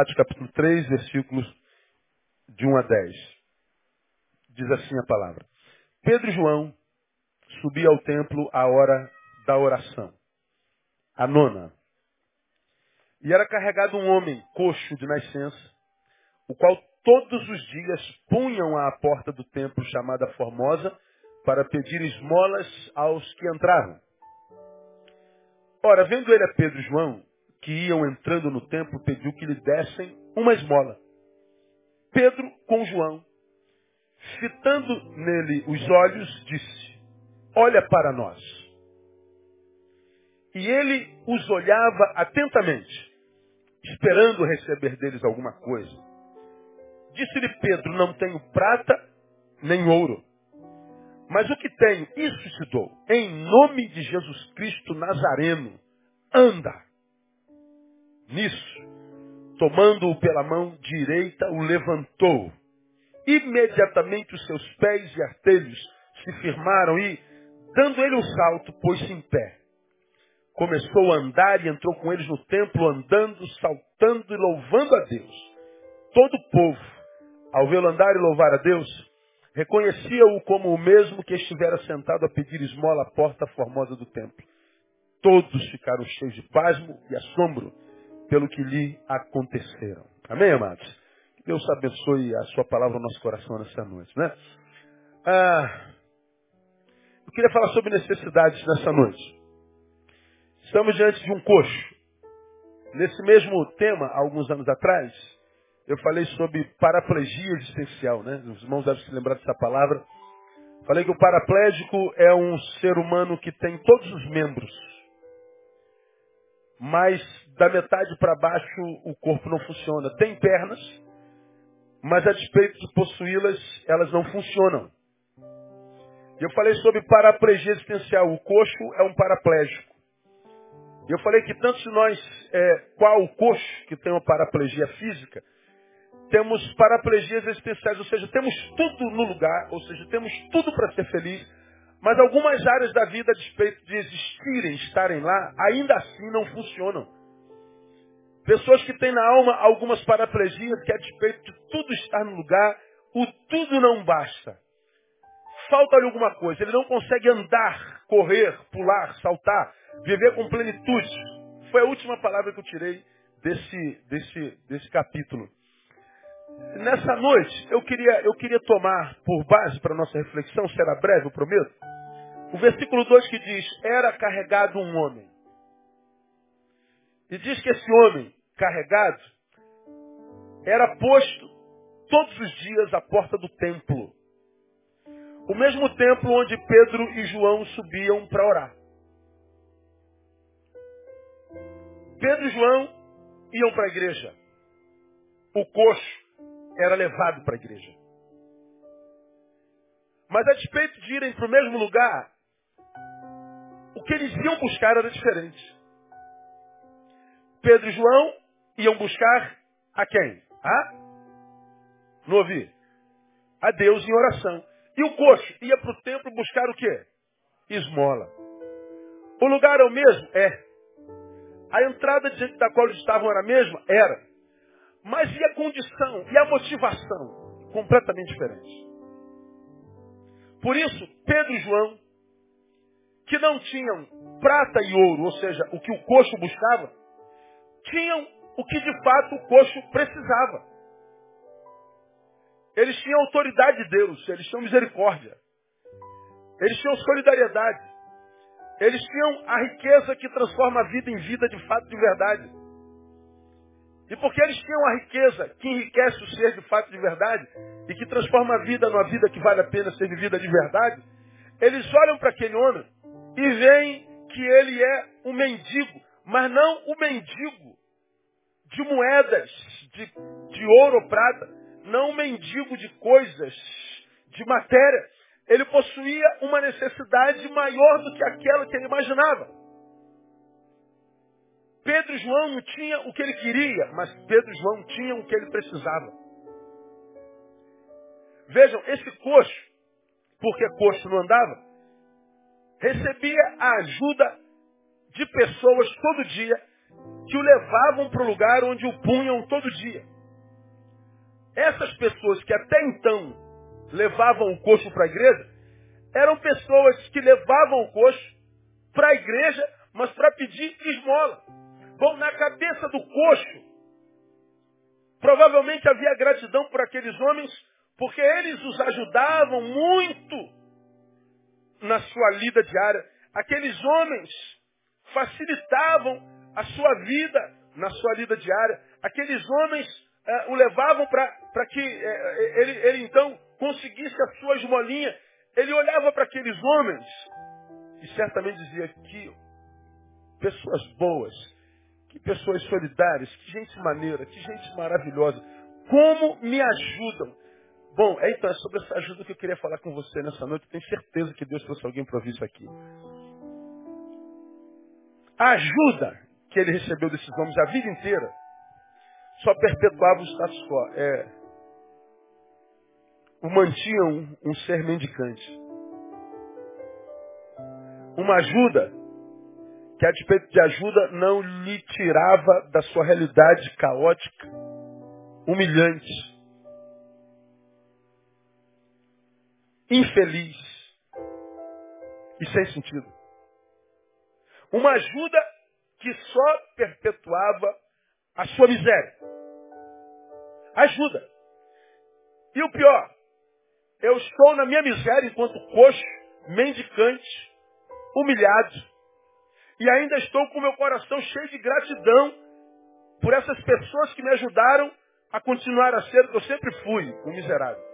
Atos capítulo 3, versículos de 1 a 10. Diz assim a palavra. Pedro e João subiam ao templo à hora da oração. A nona. E era carregado um homem coxo de nascença, o qual todos os dias punham à porta do templo chamada Formosa para pedir esmolas aos que entravam. Ora, vendo ele a Pedro e João, que iam entrando no templo, pediu que lhe dessem uma esmola. Pedro com João, fitando nele os olhos, disse, olha para nós. E ele os olhava atentamente, esperando receber deles alguma coisa. Disse-lhe Pedro, não tenho prata nem ouro, mas o que tenho, isso te dou. Em nome de Jesus Cristo Nazareno, anda. Nisso, tomando-o pela mão direita, o levantou. Imediatamente os seus pés e artelhos se firmaram e, dando ele um salto, pôs-se em pé. Começou a andar e entrou com eles no templo, andando, saltando e louvando a Deus. Todo o povo, ao vê-lo andar e louvar a Deus, reconhecia-o como o mesmo que estivera sentado a pedir esmola à porta formosa do templo. Todos ficaram cheios de pasmo e assombro pelo que lhe aconteceram. Amém, amados? Que Deus abençoe a sua palavra no nosso coração nessa noite, né? Ah, eu queria falar sobre necessidades nessa noite. Estamos diante de um coxo. Nesse mesmo tema, alguns anos atrás, eu falei sobre paraplegia existencial, né? Os irmãos devem se lembrar dessa palavra. Falei que o paraplégico é um ser humano que tem todos os membros, mas da metade para baixo o corpo não funciona. Tem pernas, mas a despeito de possuí-las, elas não funcionam. Eu falei sobre paraplegia existencial. O coxo é um paraplégico. Eu falei que tanto se nós, é, qual o coxo que tem uma paraplegia física, temos paraplegias existenciais, ou seja, temos tudo no lugar, ou seja, temos tudo para ser feliz, mas algumas áreas da vida, a despeito de existirem, estarem lá, ainda assim não funcionam. Pessoas que têm na alma algumas paraplegias, que a despeito de tudo estar no lugar, o tudo não basta. Falta-lhe alguma coisa, ele não consegue andar, correr, pular, saltar, viver com plenitude. Foi a última palavra que eu tirei desse, desse, desse capítulo. Nessa noite, eu queria, eu queria tomar por base para nossa reflexão, será breve, eu prometo, o versículo 2 que diz, era carregado um homem. E diz que esse homem carregado era posto todos os dias à porta do templo. O mesmo templo onde Pedro e João subiam para orar. Pedro e João iam para a igreja. O coxo era levado para a igreja. Mas a despeito de irem para o mesmo lugar, o que eles iam buscar era diferente. Pedro e João iam buscar a quem? A? Não ouvi? A Deus em oração. E o coxo ia para o templo buscar o quê? Esmola. O lugar era o mesmo? É. A entrada diante da qual eles estavam era a mesma? Era. Mas e a condição? E a motivação? Completamente diferente. Por isso, Pedro e João, que não tinham prata e ouro, ou seja, o que o coxo buscava, tinham o que de fato o coxo precisava. Eles tinham autoridade de Deus, eles tinham misericórdia. Eles tinham solidariedade. Eles tinham a riqueza que transforma a vida em vida de fato de verdade. E porque eles tinham a riqueza que enriquece o ser de fato de verdade e que transforma a vida numa vida que vale a pena ser vivida de verdade, eles olham para aquele homem e veem que ele é um mendigo, mas não o mendigo de moedas, de, de ouro ou prata, não mendigo de coisas, de matéria. Ele possuía uma necessidade maior do que aquela que ele imaginava. Pedro e João não tinham o que ele queria, mas Pedro e João tinham o que ele precisava. Vejam, esse coxo, porque coxo não andava, recebia a ajuda de pessoas todo dia que o levavam para o lugar onde o punham todo dia. Essas pessoas que até então levavam o coxo para a igreja, eram pessoas que levavam o coxo para a igreja, mas para pedir esmola. Bom, na cabeça do coxo, provavelmente havia gratidão por aqueles homens, porque eles os ajudavam muito na sua lida diária. Aqueles homens facilitavam a sua vida na sua lida diária. Aqueles homens uh, o levavam para que uh, ele, ele então conseguisse a sua esmolinha. Ele olhava para aqueles homens e certamente dizia que pessoas boas, que pessoas solidárias, que gente maneira, que gente maravilhosa. Como me ajudam. Bom, é então é sobre essa ajuda que eu queria falar com você nessa noite. Tenho certeza que Deus trouxe alguém para ouvir isso aqui. Ajuda que ele recebeu desses homens a vida inteira só perpetuava o status quo. É, o mantinham um, ser mendicante. Uma ajuda que a despeito de ajuda não lhe tirava da sua realidade caótica, humilhante, infeliz e sem sentido. Uma ajuda que só perpetuava a sua miséria. Ajuda. E o pior, eu estou na minha miséria enquanto coxo, mendicante, humilhado. E ainda estou com meu coração cheio de gratidão por essas pessoas que me ajudaram a continuar a ser o que eu sempre fui, um miserável.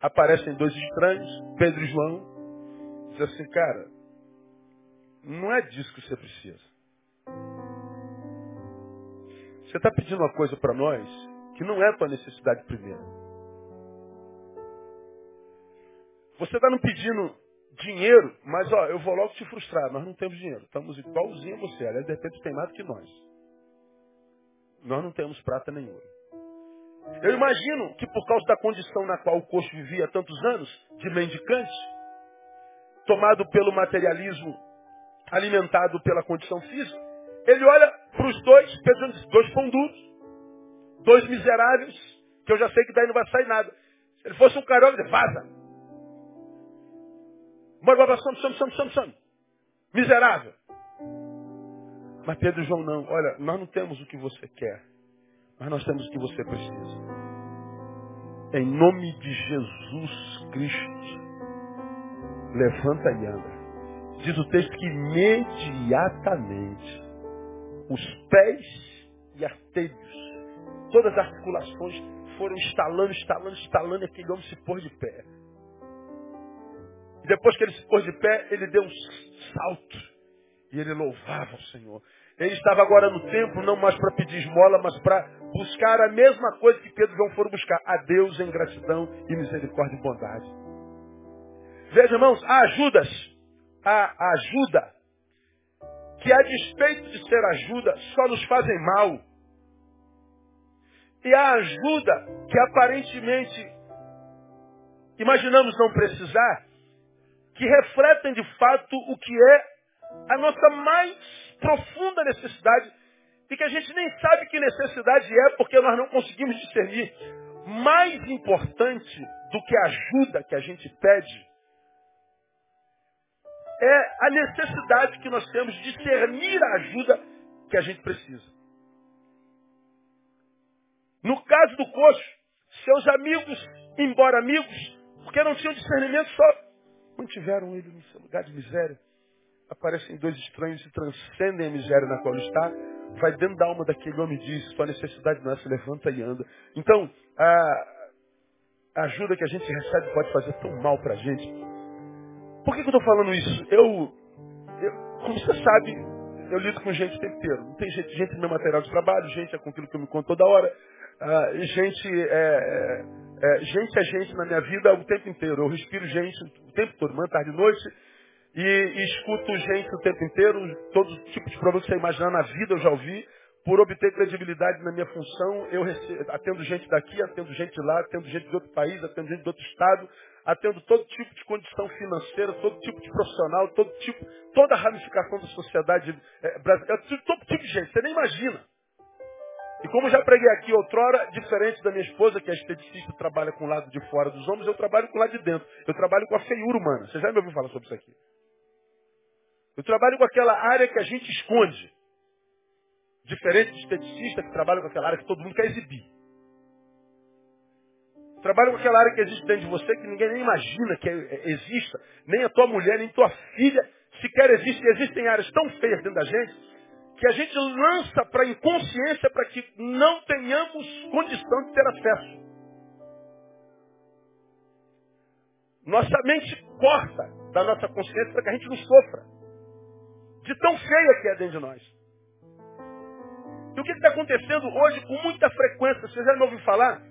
Aparecem dois estranhos, Pedro e João, diz assim, cara, não é disso que você precisa. Você está pedindo uma coisa para nós que não é a tua necessidade primeira. Você está nos pedindo dinheiro, mas ó, eu vou logo te frustrar, nós não temos dinheiro. Estamos igualzinho a você. Aliás, de repente tem mais do que nós. Nós não temos prata nenhuma. Eu imagino que por causa da condição na qual o coxo vivia há tantos anos, de mendicante, tomado pelo materialismo, alimentado pela condição física, ele olha para os dois, pensando, dois pão duros, dois miseráveis, que eu já sei que daí não vai sair nada. Se ele fosse um carioca, ele vaza. Some, some, some, some, some. Miserável. Mas Pedro e João não. Olha, nós não temos o que você quer, mas nós temos o que você precisa. Em nome de Jesus Cristo, levanta e anda. Diz o texto que imediatamente os pés e artelhos Todas as articulações foram instalando, instalando, instalando, e aquele homem se pôs de pé. E depois que ele se pôs de pé, ele deu um salto. E ele louvava o Senhor. Ele estava agora no templo, não mais para pedir esmola, mas para buscar a mesma coisa que Pedro e João foram buscar. A Deus em gratidão e misericórdia e bondade. Veja, irmãos, há ajudas. A ajuda que a despeito de ser ajuda, só nos fazem mal e a ajuda que aparentemente imaginamos não precisar, que refletem de fato o que é a nossa mais profunda necessidade e que a gente nem sabe que necessidade é porque nós não conseguimos discernir. Mais importante do que a ajuda que a gente pede é a necessidade que nós temos de discernir a ajuda que a gente precisa. No caso do coxo, seus amigos, embora amigos, porque não tinham discernimento, só mantiveram ele no seu lugar de miséria. Aparecem dois estranhos e transcendem a miséria na qual está. Vai dentro da alma daquele homem e diz, sua necessidade não é, se levanta e anda. Então, a ajuda que a gente recebe pode fazer tão mal para a gente. Por que, que eu estou falando isso? Eu, eu, como você sabe, eu lido com gente o tempo inteiro. Tem gente, gente no meu material de trabalho, gente é com aquilo que eu me conto toda hora. Ah, gente, é, é, é, gente é gente na minha vida o tempo inteiro. Eu respiro gente o tempo todo, manhã, tarde e noite. E, e escuto gente o tempo inteiro. Todos os tipos de problemas que você imaginar na vida eu já ouvi. por obter credibilidade na minha função, eu recebo, atendo gente daqui, atendo gente lá, atendo gente de outro país, atendo gente de outro estado, atendo todo tipo de condição financeira, todo tipo de profissional, todo tipo, toda a ramificação da sociedade é, brasileira, todo tipo de gente, você nem imagina. E como já preguei aqui outrora, diferente da minha esposa, que é esteticista, trabalha com o lado de fora dos homens, eu trabalho com o lado de dentro. Eu trabalho com a feiura humana. Você já me ouviu falar sobre isso aqui? Eu trabalho com aquela área que a gente esconde. Diferente de esteticista que trabalha com aquela área que todo mundo quer exibir. Trabalho com aquela área que existe dentro de você que ninguém nem imagina que exista. Nem a tua mulher, nem tua filha sequer existe. Existem áreas tão feias dentro da gente que a gente lança para a inconsciência para que não tenhamos condição de ter acesso. Nossa mente corta da nossa consciência para que a gente não sofra. De tão feia que é dentro de nós. E o que está acontecendo hoje com muita frequência? Vocês já me ouviram falar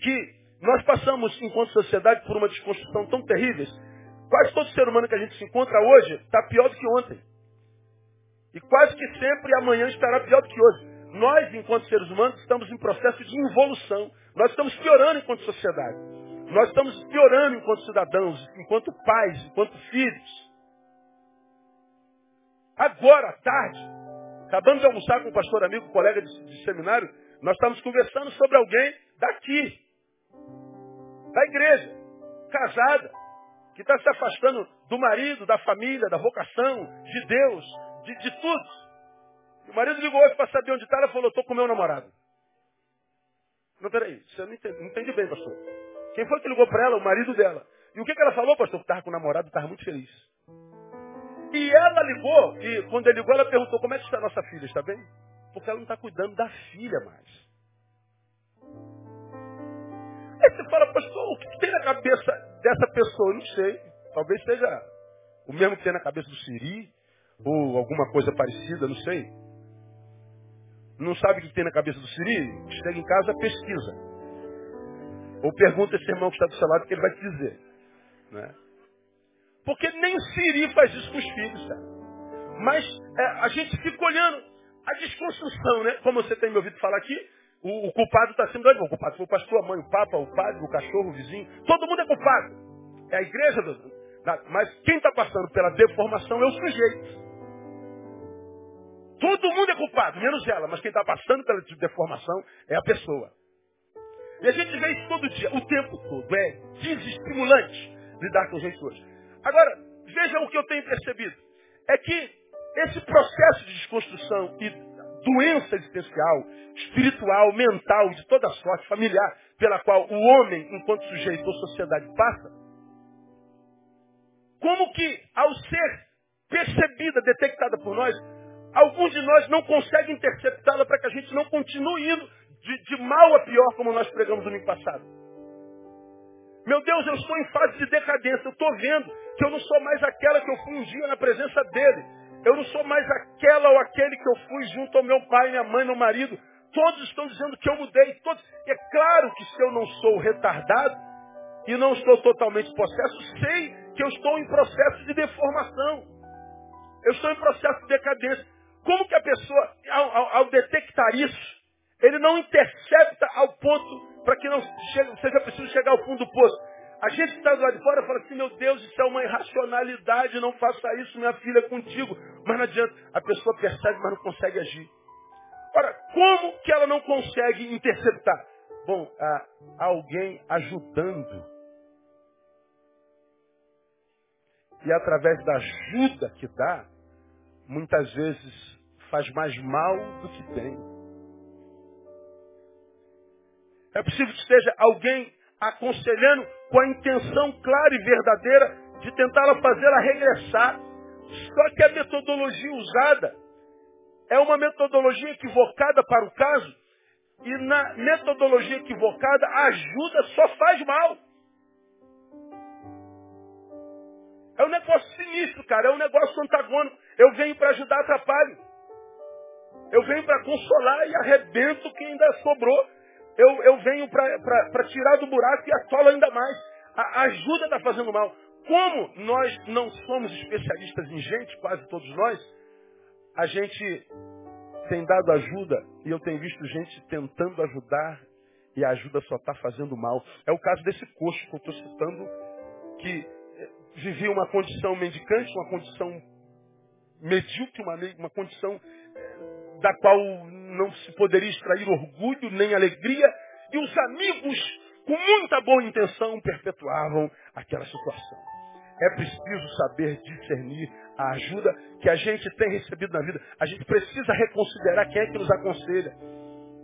que nós passamos, enquanto sociedade, por uma desconstrução tão terrível. Quase todo ser humano que a gente se encontra hoje está pior do que ontem. E quase que sempre amanhã estará pior do que hoje. Nós, enquanto seres humanos, estamos em processo de involução. Nós estamos piorando enquanto sociedade. Nós estamos piorando enquanto cidadãos, enquanto pais, enquanto filhos. Agora, à tarde, acabando de almoçar com um pastor amigo, colega de, de seminário, nós estamos conversando sobre alguém daqui, da igreja, casada, que está se afastando do marido, da família, da vocação, de Deus, de, de tudo. O marido ligou hoje para saber onde está, ela falou, estou com meu namorado. Não, peraí, você não entende, não bem, pastor. Quem foi que ligou para ela? O marido dela. E o que, que ela falou, pastor? Que estava com o namorado, estava muito feliz. E ela ligou, e quando ele ligou, ela perguntou, como é que está a nossa filha? Está bem? Porque ela não está cuidando da filha mais. Aí você fala, pastor, o que tem na cabeça dessa pessoa? Eu não sei. Talvez seja o mesmo que tem na cabeça do Siri, ou alguma coisa parecida, não sei. Não sabe o que tem na cabeça do Siri? Chega em casa, pesquisa. Ou pergunta esse irmão que está do seu lado que ele vai te dizer. Né? Porque nem o Siri faz isso com os filhos, cara. Mas é, a gente fica olhando a desconstrução, né? Como você tem me ouvido falar aqui, o, o culpado está sendo o culpado foi o pastor, a mãe, o papa, o padre, o cachorro, o vizinho. Todo mundo é culpado. É a igreja, do, da, mas quem está passando pela deformação é o sujeito. Todo mundo é culpado, menos ela, mas quem está passando pela deformação é a pessoa. E a gente vê isso todo dia, o tempo todo. É desestimulante lidar com gente hoje. Agora, veja o que eu tenho percebido. É que esse processo de desconstrução e doença existencial, espiritual, mental, de toda sorte, familiar, pela qual o homem, enquanto sujeito ou sociedade, passa, como que, ao ser percebida, detectada por nós, Alguns de nós não conseguem interceptá-la para que a gente não continue indo de, de mal a pior, como nós pregamos no domingo passado. Meu Deus, eu estou em fase de decadência. Eu estou vendo que eu não sou mais aquela que eu fui um dia na presença dele. Eu não sou mais aquela ou aquele que eu fui junto ao meu pai, minha mãe, meu marido. Todos estão dizendo que eu mudei. Todos. É claro que se eu não sou retardado e não estou totalmente possesso, sei que eu estou em processo de deformação. Eu estou em processo de decadência. Como que a pessoa, ao, ao, ao detectar isso, ele não intercepta ao ponto para que não chegue, seja preciso chegar ao fundo do poço. A gente que está do lado de fora fala assim, meu Deus, isso é uma irracionalidade, não faça isso, minha filha, contigo. Mas não adianta, a pessoa percebe, mas não consegue agir. Ora, como que ela não consegue interceptar? Bom, há alguém ajudando. E através da ajuda que dá, muitas vezes faz mais mal do que bem. É possível que esteja alguém aconselhando com a intenção clara e verdadeira de tentá-la fazê-la regressar. Só que a metodologia usada é uma metodologia equivocada para o caso, e na metodologia equivocada a ajuda só faz mal. É um negócio sinistro, cara, é um negócio antagônico. Eu venho para ajudar, atrapalho. Eu venho para consolar e arrebento o que ainda sobrou. Eu, eu venho para tirar do buraco e atola ainda mais. A, a ajuda está fazendo mal. Como nós não somos especialistas em gente, quase todos nós, a gente tem dado ajuda e eu tenho visto gente tentando ajudar e a ajuda só está fazendo mal. É o caso desse coxo que eu estou citando, que eh, vivia uma condição mendicante, uma condição medíocre, uma, uma condição eh, da qual não se poderia extrair orgulho nem alegria, e os amigos, com muita boa intenção, perpetuavam aquela situação. É preciso saber discernir a ajuda que a gente tem recebido na vida. A gente precisa reconsiderar quem é que nos aconselha.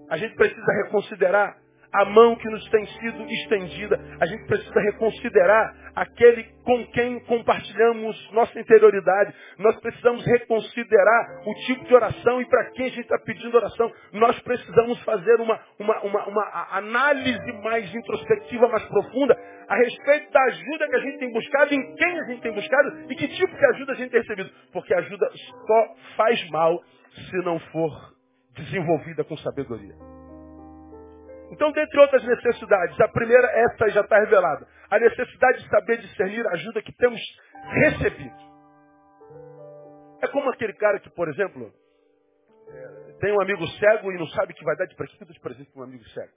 A gente precisa reconsiderar a mão que nos tem sido estendida. A gente precisa reconsiderar aquele com quem compartilhamos nossa interioridade. Nós precisamos reconsiderar o tipo de oração e para quem a gente está pedindo oração. Nós precisamos fazer uma, uma, uma, uma análise mais introspectiva, mais profunda a respeito da ajuda que a gente tem buscado, em quem a gente tem buscado e que tipo de ajuda a gente tem recebido. Porque ajuda só faz mal se não for desenvolvida com sabedoria. Então, dentre outras necessidades, a primeira, essa já está revelada. A necessidade de saber discernir a ajuda que temos recebido. É como aquele cara que, por exemplo, tem um amigo cego e não sabe que vai dar de presente, de presente para um amigo cego.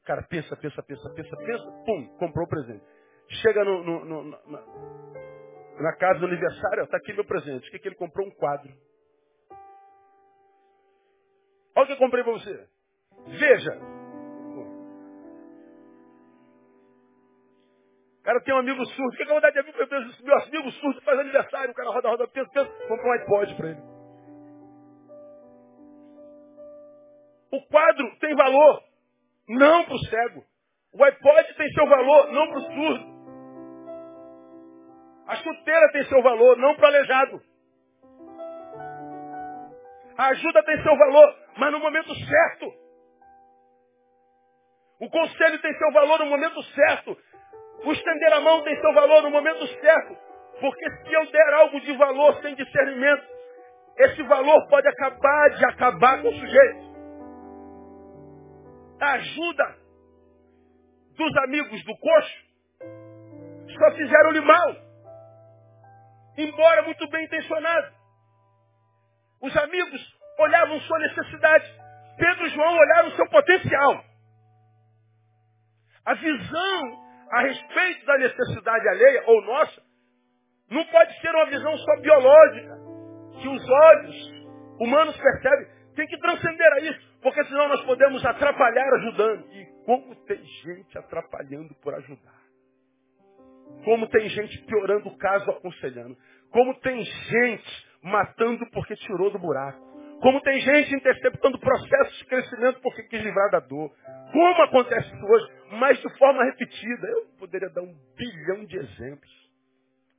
O cara pensa, pensa, pensa, pensa, pensa, pum, comprou o presente. Chega no, no, no, na, na, casa do aniversário, está aqui meu presente. O que, que ele comprou? Um quadro. Olha o que eu comprei para você. Veja, Cara tem um amigo surdo. O que, é que eu vou dar de amigo? Meu amigo surdo faz aniversário. O cara roda, roda, pensa, pensa. Compra um iPod para ele. O quadro tem valor. Não para o cego. O iPod tem seu valor, não para o surdo. A chuteira tem seu valor, não para o aleijado. A ajuda tem seu valor, mas no momento certo. O conselho tem seu valor no momento certo. O estender a mão tem seu valor no momento certo. Porque se eu der algo de valor sem discernimento, esse valor pode acabar de acabar com o sujeito. A ajuda dos amigos do coxo só fizeram-lhe mal. Embora muito bem intencionado. Os amigos olhavam sua necessidade. Pedro e João olharam seu potencial. A visão a respeito da necessidade alheia ou nossa, não pode ser uma visão só biológica, que os olhos humanos percebem. Tem que transcender a isso, porque senão nós podemos atrapalhar ajudando. E como tem gente atrapalhando por ajudar. Como tem gente piorando o caso aconselhando. Como tem gente matando porque tirou do buraco. Como tem gente interceptando processos de crescimento porque quis livrar da dor. Como acontece isso hoje, mas de forma repetida. Eu poderia dar um bilhão de exemplos.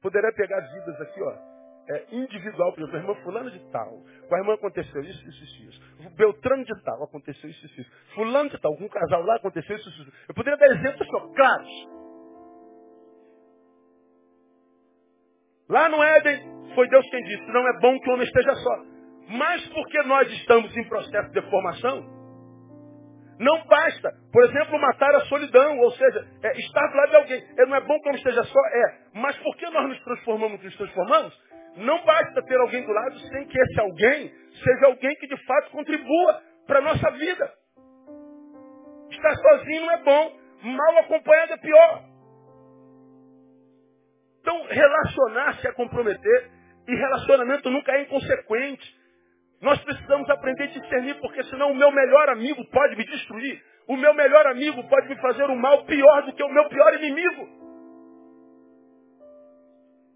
Poderia pegar vidas aqui, ó, é, individual, por exemplo, a irmã fulano de tal. Com a irmã aconteceu isso, isso, isso, isso. Beltrano de tal, aconteceu isso, isso, isso. Fulano de tal, com um casal lá, aconteceu isso, isso. Eu poderia dar exemplos só, claros. Lá no Éden, foi Deus quem disse, não é bom que o homem esteja só. Mas porque nós estamos em processo de formação, não basta, por exemplo, matar a solidão, ou seja, é, estar do lado de alguém. É, não é bom que eu esteja só? É. Mas porque nós nos transformamos nos transformamos? Não basta ter alguém do lado sem que esse alguém seja alguém que de fato contribua para a nossa vida. Estar sozinho não é bom, mal acompanhado é pior. Então, relacionar-se é comprometer, e relacionamento nunca é inconsequente. Nós precisamos aprender a discernir, porque senão o meu melhor amigo pode me destruir. O meu melhor amigo pode me fazer um mal pior do que o meu pior inimigo.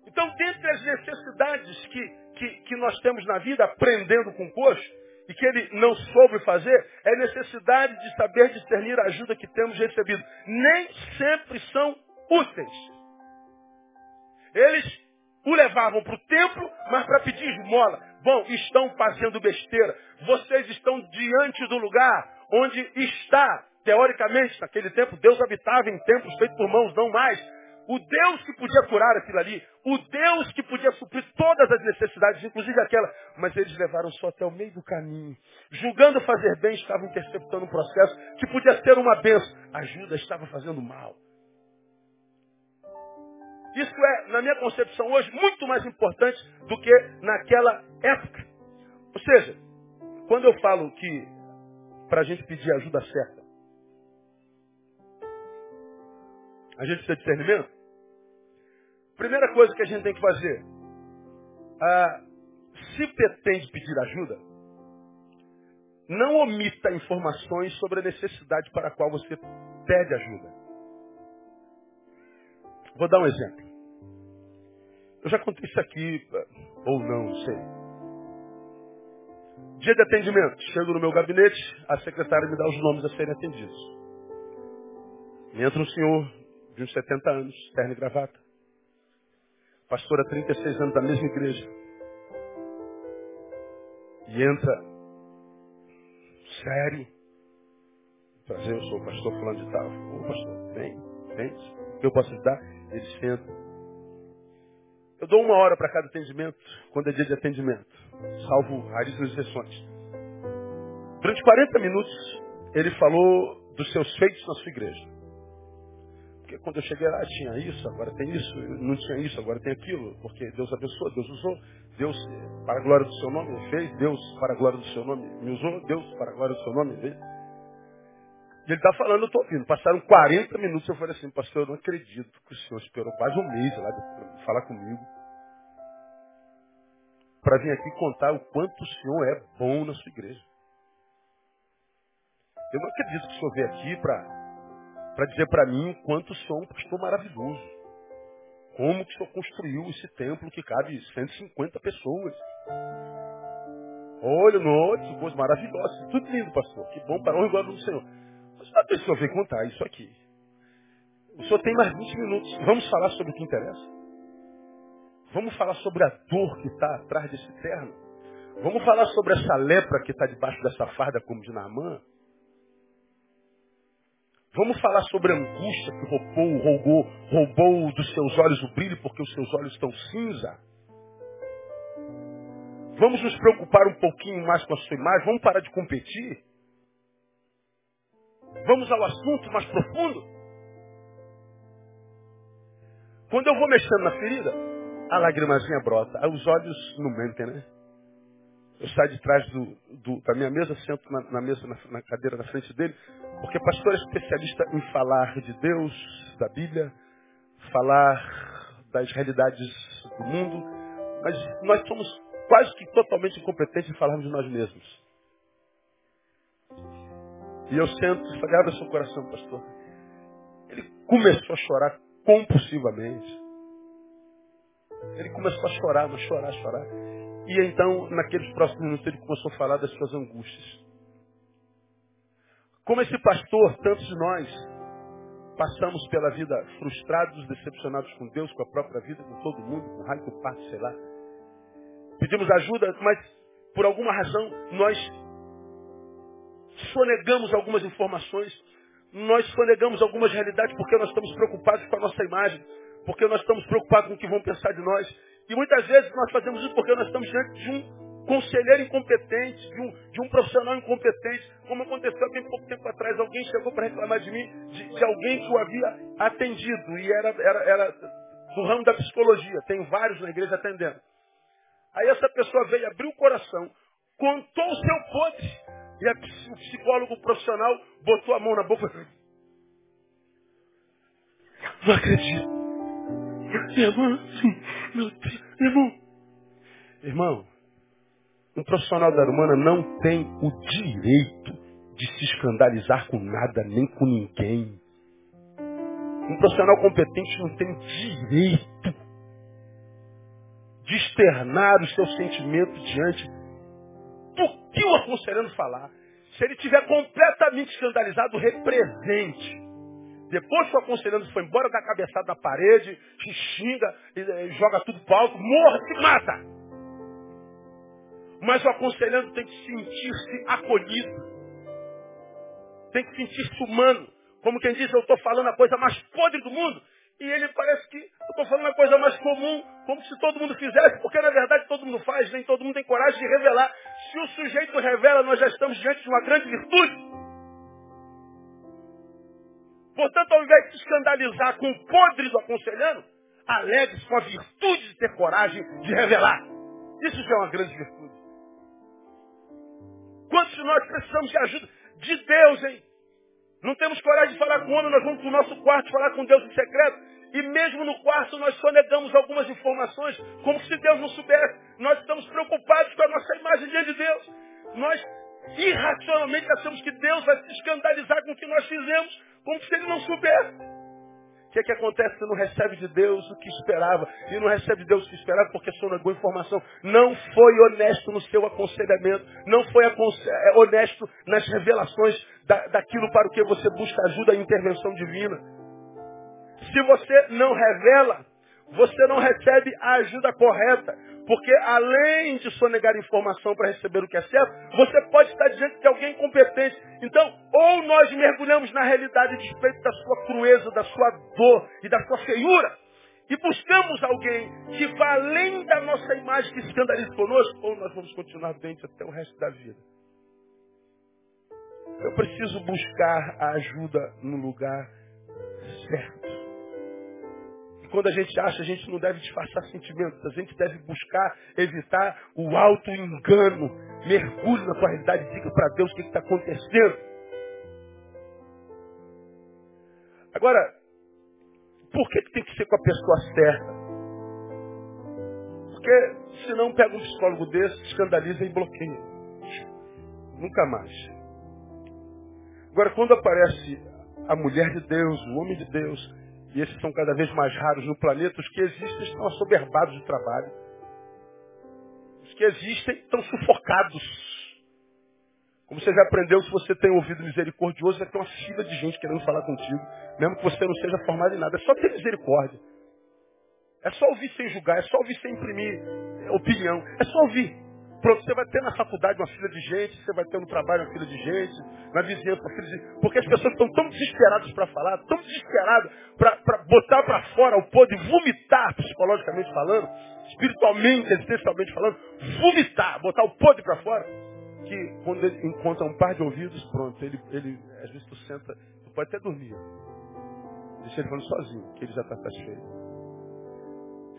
Então, dentre as necessidades que, que, que nós temos na vida, aprendendo com o coxo, e que ele não soube fazer, é necessidade de saber discernir a ajuda que temos recebido. Nem sempre são úteis. Eles o levavam para o templo, mas para pedir esmola. Bom, estão fazendo besteira. Vocês estão diante do lugar onde está, teoricamente, naquele tempo, Deus habitava em templos feitos por mãos, não mais. O Deus que podia curar aquilo ali, o Deus que podia suprir todas as necessidades, inclusive aquela, mas eles levaram só até o meio do caminho. Julgando fazer bem, estavam interceptando um processo que podia ser uma benção. Ajuda estava fazendo mal. Isso é, na minha concepção hoje, muito mais importante do que naquela época. Ou seja, Quando eu falo que para a gente pedir ajuda certa, a gente precisa de discernimento, primeira coisa que a gente tem que fazer, ah, se pretende pedir ajuda, não omita informações sobre a necessidade para a qual você pede ajuda. Vou dar um exemplo. Eu já contei isso aqui, ou não, não sei. Dia de atendimento. Chego no meu gabinete, a secretária me dá os nomes a serem atendidos. Entra um senhor de uns 70 anos, terno e gravata. Pastor há 36 anos da mesma igreja. E entra, sério. Prazer, eu sou o pastor fulano de tal. Ô pastor, vem, vem. Eu posso ajudar? Ele senta. Eu dou uma hora para cada atendimento, quando é dia de atendimento, salvo raríssimas exceções. Durante 40 minutos, ele falou dos seus feitos na sua igreja. Porque quando eu cheguei lá, tinha isso, agora tem isso, não tinha isso, agora tem aquilo, porque Deus abençoou, Deus usou, Deus, para a glória do seu nome, me fez, Deus, para a glória do seu nome, me usou, Deus, para a glória do seu nome, me fez. E ele está falando, eu estou ouvindo. Passaram 40 minutos, eu falei assim, pastor, eu não acredito que o senhor esperou quase um mês lá de falar comigo para vir aqui contar o quanto o senhor é bom na sua igreja. Eu não acredito que o senhor veio aqui para dizer para mim o quanto o senhor é um pastor maravilhoso. Como que o senhor construiu esse templo que cabe 150 pessoas. Olha, noite, coisa maravilhosa. Tudo lindo, pastor. Que bom para o glória do Senhor. A pessoa veio contar isso aqui. O senhor tem mais 20 minutos. Vamos falar sobre o que interessa. Vamos falar sobre a dor que está atrás desse terno. Vamos falar sobre essa lepra que está debaixo dessa farda como de Naamã. Vamos falar sobre a angústia que roubou, roubou, roubou dos seus olhos o brilho porque os seus olhos estão cinza. Vamos nos preocupar um pouquinho mais com a sua imagem. Vamos parar de competir. Vamos ao assunto mais profundo. Quando eu vou mexendo na ferida, a lagrimazinha brota. Aí os olhos não mentem, né? Eu saio de trás do, do, da minha mesa, sento na, na mesa, na, na, cadeira na frente dele, porque pastor é especialista em falar de Deus, da Bíblia, falar das realidades do mundo, mas nós somos quase que totalmente incompetentes em falarmos de nós mesmos. E eu sento falei, abre seu coração, pastor. Ele começou a chorar compulsivamente. Ele começou a chorar, a chorar, chorar. E então, naqueles próximos minutos, ele começou a falar das suas angústias. Como esse pastor, tantos de nós passamos pela vida frustrados, decepcionados com Deus, com a própria vida, com todo mundo, com raio, com parte, sei lá. Pedimos ajuda, mas por alguma razão nós sonegamos algumas informações, nós sonegamos algumas realidades porque nós estamos preocupados com a nossa imagem porque nós estamos preocupados com o que vão pensar de nós. E muitas vezes nós fazemos isso porque nós estamos diante de um conselheiro incompetente, de um, de um profissional incompetente, como aconteceu há bem pouco tempo atrás. Alguém chegou para reclamar de mim, de, de, alguém que o havia atendido, e era, era, era do ramo da psicologia. Tem vários na igreja atendendo. Aí essa pessoa veio, abriu o coração, contou o seu podre, e a, o psicólogo profissional botou a mão na boca e não acredito. Irmão, meu Deus, irmão. Irmão, um profissional da humana não tem o direito de se escandalizar com nada, nem com ninguém. Um profissional competente não tem direito de externar os seus sentimentos diante que o aconselhando falar. Se ele estiver completamente escandalizado, represente. Depois que o aconselhando foi embora, dá cabeçada na parede, xinga, joga tudo para alto, morre, se mata. Mas o aconselhando tem que sentir-se acolhido. Tem que sentir-se humano. Como quem diz, eu estou falando a coisa mais podre do mundo. E ele parece que eu estou falando a coisa mais comum, como se todo mundo fizesse, porque na verdade todo mundo faz, nem todo mundo tem coragem de revelar. Revela, nós já estamos diante de uma grande virtude. Portanto, ao invés de se escandalizar com o podre do aconselhando, alegre-se com a virtude de ter coragem de revelar. Isso já é uma grande virtude. Muitos de nós precisamos de ajuda de Deus, hein? Não temos coragem de falar com o homem, nós vamos para o nosso quarto falar com Deus em secreto. E mesmo no quarto nós só negamos algumas informações, como se Deus não soubesse. Nós estamos preocupados com a nossa imagem diante de Deus. Nós irracionalmente achamos que Deus vai se escandalizar com o que nós fizemos, como se ele não soubesse. O que, é que acontece? Você não recebe de Deus o que esperava. E não recebe de Deus o que esperava porque sonegou informação. Não foi honesto no seu aconselhamento. Não foi é, honesto nas revelações da, daquilo para o que você busca ajuda e intervenção divina. Se você não revela, você não recebe a ajuda correta. Porque além de sonegar informação para receber o que é certo, você pode estar diante de alguém competente. Então, ou nós mergulhamos na realidade a respeito da sua crueza, da sua dor e da sua feiura, e buscamos alguém que vá além da nossa imagem que escandaliza conosco, ou nós vamos continuar doentes até o resto da vida. Eu preciso buscar a ajuda no lugar certo. Quando a gente acha, a gente não deve disfarçar sentimentos. A gente deve buscar evitar o auto-engano. Mergulhe na tua realidade e diga para Deus o que está acontecendo. Agora, por que, que tem que ser com a pessoa certa? Porque senão pega um psicólogo desse, escandaliza e bloqueia. Nunca mais. Agora, quando aparece a mulher de Deus, o homem de Deus, e esses são cada vez mais raros no planeta, os que existem estão assoberbados de trabalho. Os que existem estão sufocados. Como você já aprendeu, se você tem ouvido misericordioso, vai ter uma fila de gente querendo falar contigo, mesmo que você não seja formado em nada. É só ter misericórdia. É só ouvir sem julgar, é só ouvir sem imprimir opinião. É só ouvir. Pronto, você vai ter na faculdade uma fila de gente, você vai ter no trabalho uma fila de gente, na vizinhança uma fila de gente. Porque as pessoas estão tão desesperadas para falar, tão desesperadas para botar para fora o poder, vomitar, psicologicamente falando, espiritualmente, existencialmente falando, vomitar, botar o poder para fora, que quando ele encontra um par de ouvidos, pronto, ele, ele às vezes tu senta, tu pode até dormir. Deixa ele falando sozinho, que ele já está satisfeito.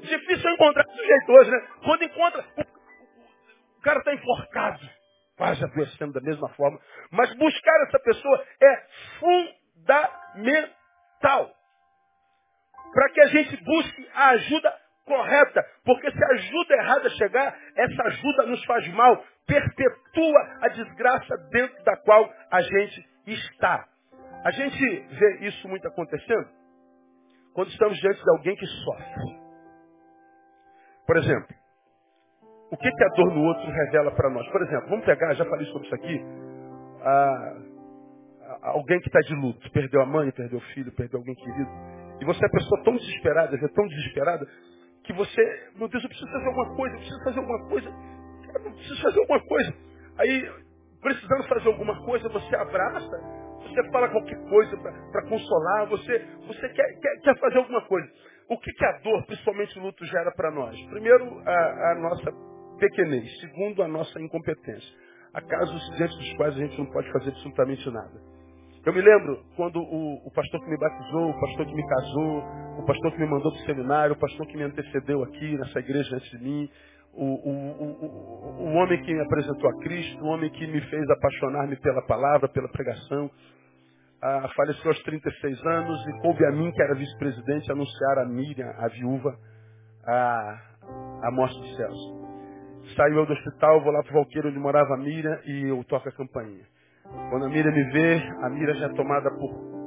Difícil encontrar sujeito hoje, né? Quando encontra, cara está enforcado, quase adoecendo da mesma forma. Mas buscar essa pessoa é fundamental. Para que a gente busque a ajuda correta. Porque se a ajuda errada chegar, essa ajuda nos faz mal, perpetua a desgraça dentro da qual a gente está. A gente vê isso muito acontecendo quando estamos diante de alguém que sofre. Por exemplo, o que, que a dor no outro revela para nós? Por exemplo, vamos pegar, já falei sobre isso aqui, a, a, alguém que está de luto, perdeu a mãe, perdeu o filho, perdeu alguém querido. E você é pessoa tão desesperada, é tão desesperada, que você, meu Deus, eu preciso fazer alguma coisa, eu preciso fazer alguma coisa, eu preciso fazer alguma coisa. Aí, precisando fazer alguma coisa, você abraça, você fala qualquer coisa para consolar, você, você quer, quer, quer fazer alguma coisa. O que, que a dor, principalmente o luto, gera para nós? Primeiro, a, a nossa pequenez. Segundo, a nossa incompetência. Há casos diante dos quais a gente não pode fazer absolutamente nada. Eu me lembro quando o, o, pastor que me batizou, o pastor que me casou, o pastor que me mandou para o seminário, o pastor que me antecedeu aqui nessa igreja antes de mim, o, o, o homem que me apresentou a Cristo, o homem que me fez apaixonar-me pela palavra, pela pregação, ah, faleceu aos 36 anos e coube a mim, que era vice-presidente, anunciar a Miriam, a viúva, a, a morte dos céus. Saiu eu do hospital, vou lá pro Valqueiro onde morava a Mira e eu toco a campainha. Quando a Mira me vê, a Mira já é tomada por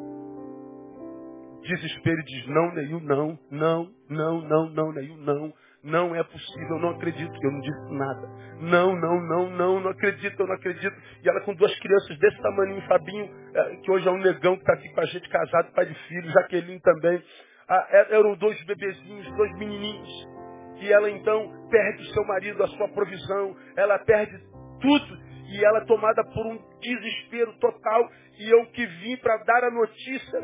desespero e diz, não, Neil, não, não, não, não, não, Neil, não. Não é possível, eu não acredito, eu não disse nada. Não, não, não, não, não acredito, eu não acredito. E ela com duas crianças desse tamanho, Fabinho, eh, que hoje é um negão que está aqui com a gente, casado, pai de filho, Jaqueline também. Ah, é, eram dois bebezinhos, dois menininhos e ela então perde o seu marido, a sua provisão, ela perde tudo e ela é tomada por um desespero total. E eu que vim para dar a notícia,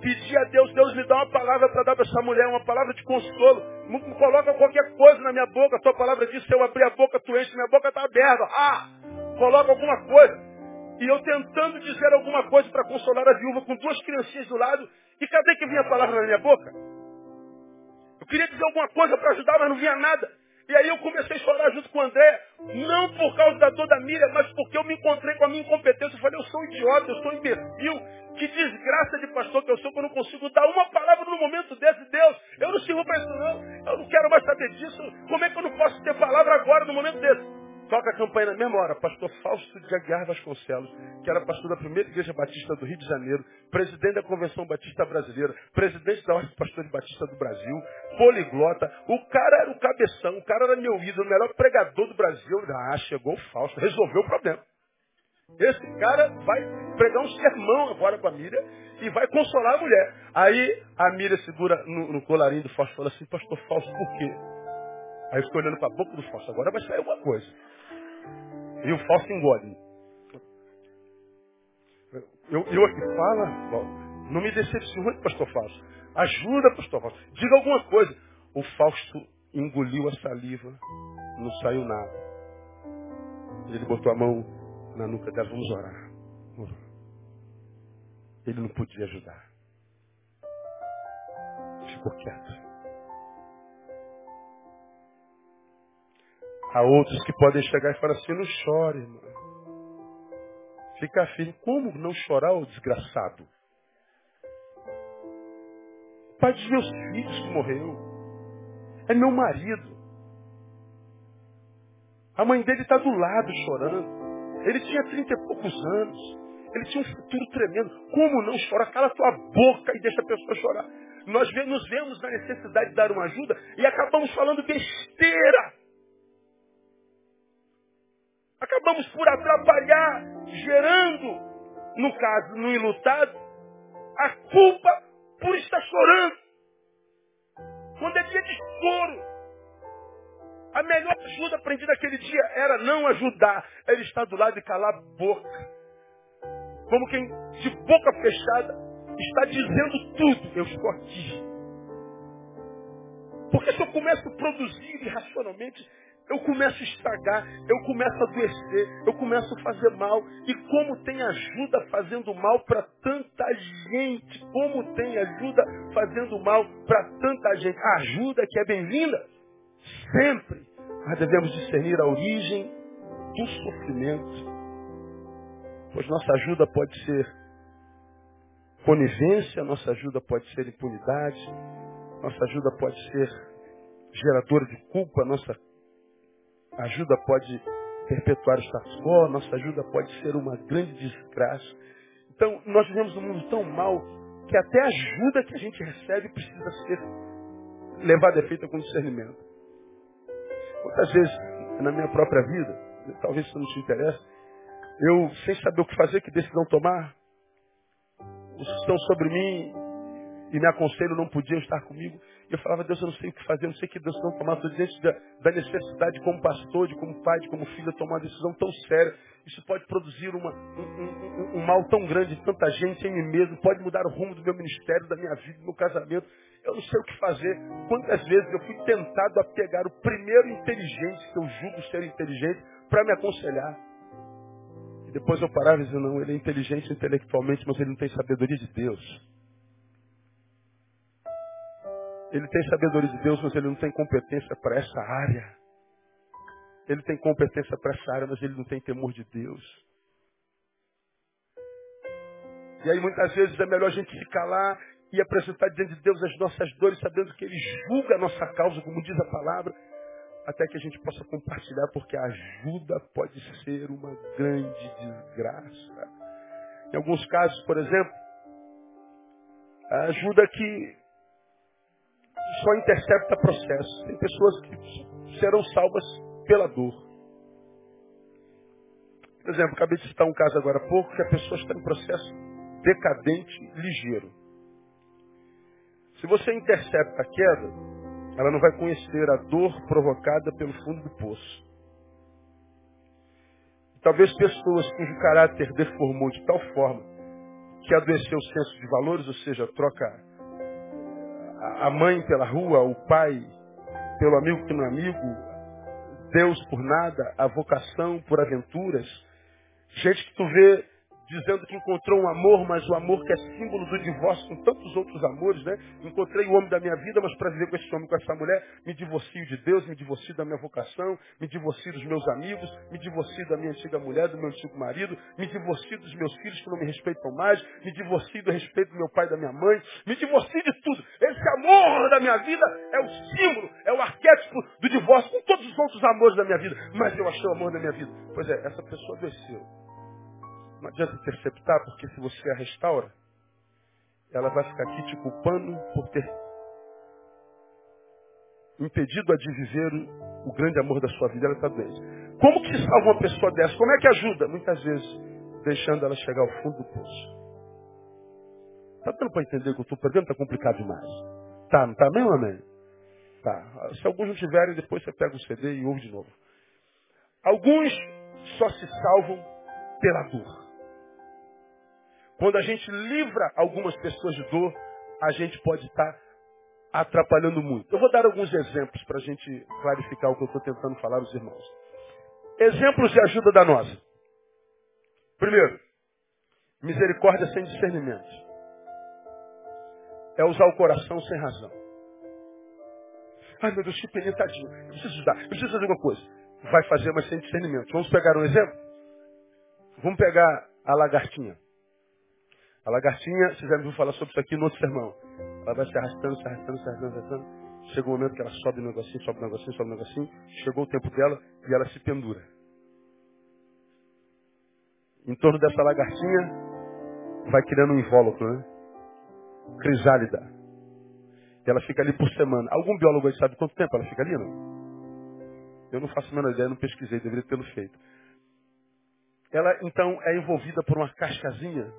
pedi a Deus, Deus me dá uma palavra para dar para essa mulher, uma palavra de consolo. Coloca qualquer coisa na minha boca, a tua palavra diz, se eu abrir a boca, tu enche, minha boca está aberta. Ah, coloca alguma coisa. E eu tentando dizer alguma coisa para consolar a viúva com duas criancinhas do lado, e cadê que vinha a palavra na minha boca? Eu queria dizer alguma coisa para ajudar, mas não vinha nada. E aí eu comecei a chorar junto com o André, não por causa da dor da Miriam, mas porque eu me encontrei com a minha incompetência. Eu falei, eu sou idiota, eu sou imbecil. Que desgraça de pastor que eu sou que eu não consigo dar uma palavra no momento desse. Deus, eu não sirvo para isso não. Eu não quero mais saber disso. Como é que eu não posso ter palavra agora no momento desse? Toca a campanha na mesma hora. Pastor Fausto de Aguiar Vasconcelos, que era pastor da primeira igreja batista do Rio de Janeiro, presidente da Convenção Batista Brasileira, presidente da Ordem dos Pastores Batista do Brasil, poliglota. O cara era o cabeção, o cara era meu ídolo, o melhor pregador do Brasil. Ah, chegou o Fausto, resolveu o problema. Esse cara vai pregar um sermão agora com a Miriam e vai consolar a mulher. Aí a Miriam segura no, no colarinho do Fausto e fala assim, pastor Fausto, por quê? Aí eu olhando para a boca do Fausto, agora vai sair alguma coisa. E o Fausto engole. Eu, eu aqui fala, não me decepcione, pastor Fausto. Ajuda, pastor Fausto. Diga alguma coisa. O Fausto engoliu a saliva, não saiu nada. Ele botou a mão na nuca dela, vamos orar. Ele não podia ajudar. Ficou quieto. Há outros que podem chegar e falar assim, não chore, irmão. Fica firme. Como não chorar, o desgraçado? Pai dos meus filhos que morreu. É meu marido. A mãe dele está do lado chorando. Ele tinha trinta e poucos anos. Ele tinha um futuro tremendo. Como não chorar? Cala tua boca e deixa a pessoa chorar. Nós nos vemos na necessidade de dar uma ajuda e acabamos falando besteira. Acabamos por atrapalhar, gerando, no caso, no ilutado, a culpa por estar chorando. Quando é dia de choro. A melhor ajuda aprendida naquele dia era não ajudar, era estar do lado e calar a boca. Como quem de boca fechada está dizendo tudo. Eu estou aqui. Porque se eu começo a produzir irracionalmente, eu começo a estragar, eu começo a adoecer, eu começo a fazer mal. E como tem ajuda fazendo mal para tanta gente? Como tem ajuda fazendo mal para tanta gente? A ajuda que é bem-vinda, sempre. Mas devemos discernir a origem do sofrimento. Pois nossa ajuda pode ser conivência, nossa ajuda pode ser impunidade, nossa ajuda pode ser geradora de culpa, nossa ajuda pode perpetuar o status quo, nossa ajuda pode ser uma grande desgraça. Então, nós vivemos um mundo tão mal que até a ajuda que a gente recebe precisa ser levada a efeito com discernimento. Quantas vezes, na minha própria vida, talvez isso não te interesse, eu, sem saber o que fazer, que decisão tomar, estão sobre mim e me aconselham não podiam estar comigo. Eu falava, Deus, eu não sei o que fazer, eu não sei que decisão tomar. Estou diante da, da, necessidade como pastor, de como pai, de como filho, tomar uma decisão tão séria. Isso pode produzir uma, um, um, um, mal tão grande em tanta gente, em mim mesmo. Pode mudar o rumo do meu ministério, da minha vida, do meu casamento. Eu não sei o que fazer. Quantas vezes eu fui tentado a pegar o primeiro inteligente, que eu julgo ser inteligente, para me aconselhar. E depois eu parava e dizia, não, ele é inteligente intelectualmente, mas ele não tem sabedoria de Deus. Ele tem sabedoria de Deus, mas ele não tem competência para essa área. Ele tem competência para essa área, mas ele não tem temor de Deus. E aí muitas vezes é melhor a gente ficar lá e apresentar diante de Deus as nossas dores, sabendo que Ele julga a nossa causa, como diz a palavra, até que a gente possa compartilhar, porque a ajuda pode ser uma grande desgraça. Em alguns casos, por exemplo, a ajuda que só intercepta processo. Tem pessoas que serão salvas pela dor. Por exemplo, acabei de citar um caso agora há pouco que a pessoa está em processo decadente ligeiro. Se você intercepta a queda, ela não vai conhecer a dor provocada pelo fundo do poço. Talvez pessoas cujo caráter deformou de tal forma que adoeceu o senso de valores, ou seja, troca a mãe pela rua, o pai pelo amigo que não é amigo, Deus por nada, a vocação por aventuras. Gente que tu vê dizendo que encontrou um amor, mas o amor que é símbolo do divórcio com tantos outros amores, né? Encontrei o homem da minha vida, mas para viver com esse homem, com essa mulher, me divorcio de Deus, me divorcio da minha vocação, me divorcio dos meus amigos, me divorcio da minha antiga mulher, do meu antigo marido, me divorcio dos meus filhos que não me respeitam mais, me divorcio do respeito do meu pai e da minha mãe, me divorcio de tudo. Esse amor da minha vida é o símbolo, é o arquétipo do divórcio com todos os outros amores da minha vida. Mas eu achei o amor da minha vida. Pois é, essa pessoa desceu. Não adianta interceptar, porque se você a restaura, ela vai ficar aqui te culpando por ter impedido a de viver o grande amor da sua vida. Ela está doente. Como que se salva uma pessoa dessa? Como é que ajuda? Muitas vezes, deixando ela chegar ao fundo do poço. Está dando para entender que eu estou perdendo? Está complicado demais. Tá, não está mesmo, amém? Tá. Se alguns não tiverem, depois você pega o CD e ouve de novo. Alguns só se salvam pela dor. Quando a gente livra algumas pessoas de dor, a gente pode estar atrapalhando muito. Eu vou dar alguns exemplos para a gente clarificar o que eu estou tentando falar aos irmãos. Exemplos de ajuda danosa. Primeiro, misericórdia sem discernimento. É usar o coração sem razão. Ai meu Deus, que penetadinho. Eu preciso ajudar. Eu preciso fazer alguma coisa. Vai fazer, mas sem discernimento. Vamos pegar um exemplo? Vamos pegar a lagartinha. A lagartinha, vocês já me falar sobre isso aqui no outro sermão. Ela vai se arrastando, se arrastando, se arrastando, se arrastando. Chega um momento que ela sobe um negocinho, sobe um negocinho, sobe um negocinho. Chegou o tempo dela e ela se pendura. Em torno dessa lagartinha vai criando um invólucro, né? Crisálida. E ela fica ali por semana. Algum biólogo aí sabe quanto tempo ela fica ali, não? Eu não faço a menor ideia, não pesquisei, deveria tê-lo feito. Ela, então, é envolvida por uma cascazinha